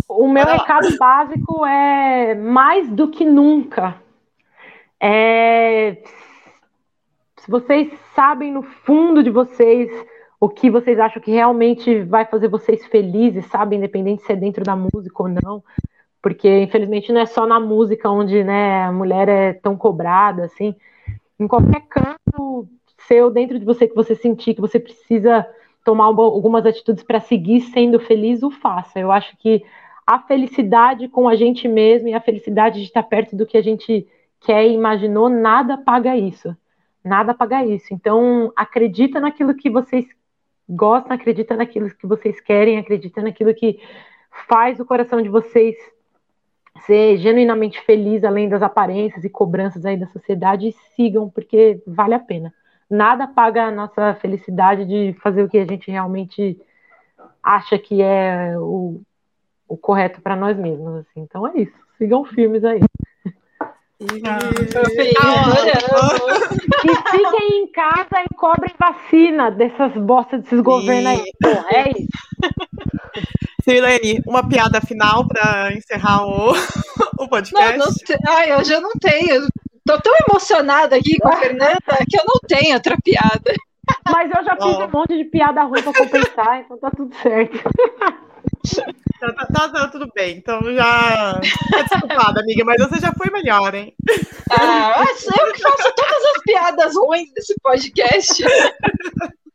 o meu recado básico é mais do que nunca. É, vocês sabem no fundo de vocês o que vocês acham que realmente vai fazer vocês felizes, sabe, independente se é dentro da música ou não, porque infelizmente não é só na música onde né, a mulher é tão cobrada, assim, em qualquer canto seu dentro de você que você sentir que você precisa tomar algumas atitudes para seguir sendo feliz, o faça. Eu acho que a felicidade com a gente mesmo e a felicidade de estar perto do que a gente quer e imaginou, nada paga isso nada paga isso. Então, acredita naquilo que vocês gostam, acredita naquilo que vocês querem, acredita naquilo que faz o coração de vocês ser genuinamente feliz, além das aparências e cobranças aí da sociedade, e sigam, porque vale a pena. Nada paga a nossa felicidade de fazer o que a gente realmente acha que é o, o correto para nós mesmos. Assim. Então é isso. Sigam firmes aí. Ah, que fiquem em casa e cobrem vacina dessas bostas desses governos aí. Porra, é isso. Silene, uma piada final para encerrar o, o podcast? Não, não te... Ai, eu não tenho. Tô tão emocionada aqui com a Fernanda que eu não tenho outra piada. Mas eu já fiz oh. um monte de piada ruim para compensar, então tá tudo certo. Tá, tá, tá, tá, tudo bem. Então já. Tá desculpada, amiga, mas você já foi melhor, hein? Ah, eu que faço todas as piadas ruins desse podcast.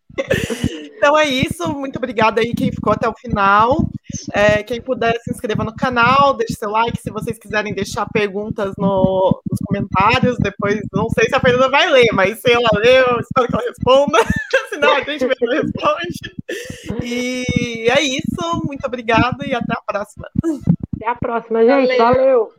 Então é isso. Muito obrigada aí quem ficou até o final. É, quem puder se inscreva no canal, deixe seu like. Se vocês quiserem deixar perguntas no, nos comentários, depois não sei se a Fernanda vai ler, mas se ela ler, eu espero que ela responda. Senão a gente mesmo responde. E é isso. Muito obrigada e até a próxima. Até a próxima, gente. Valeu. Valeu.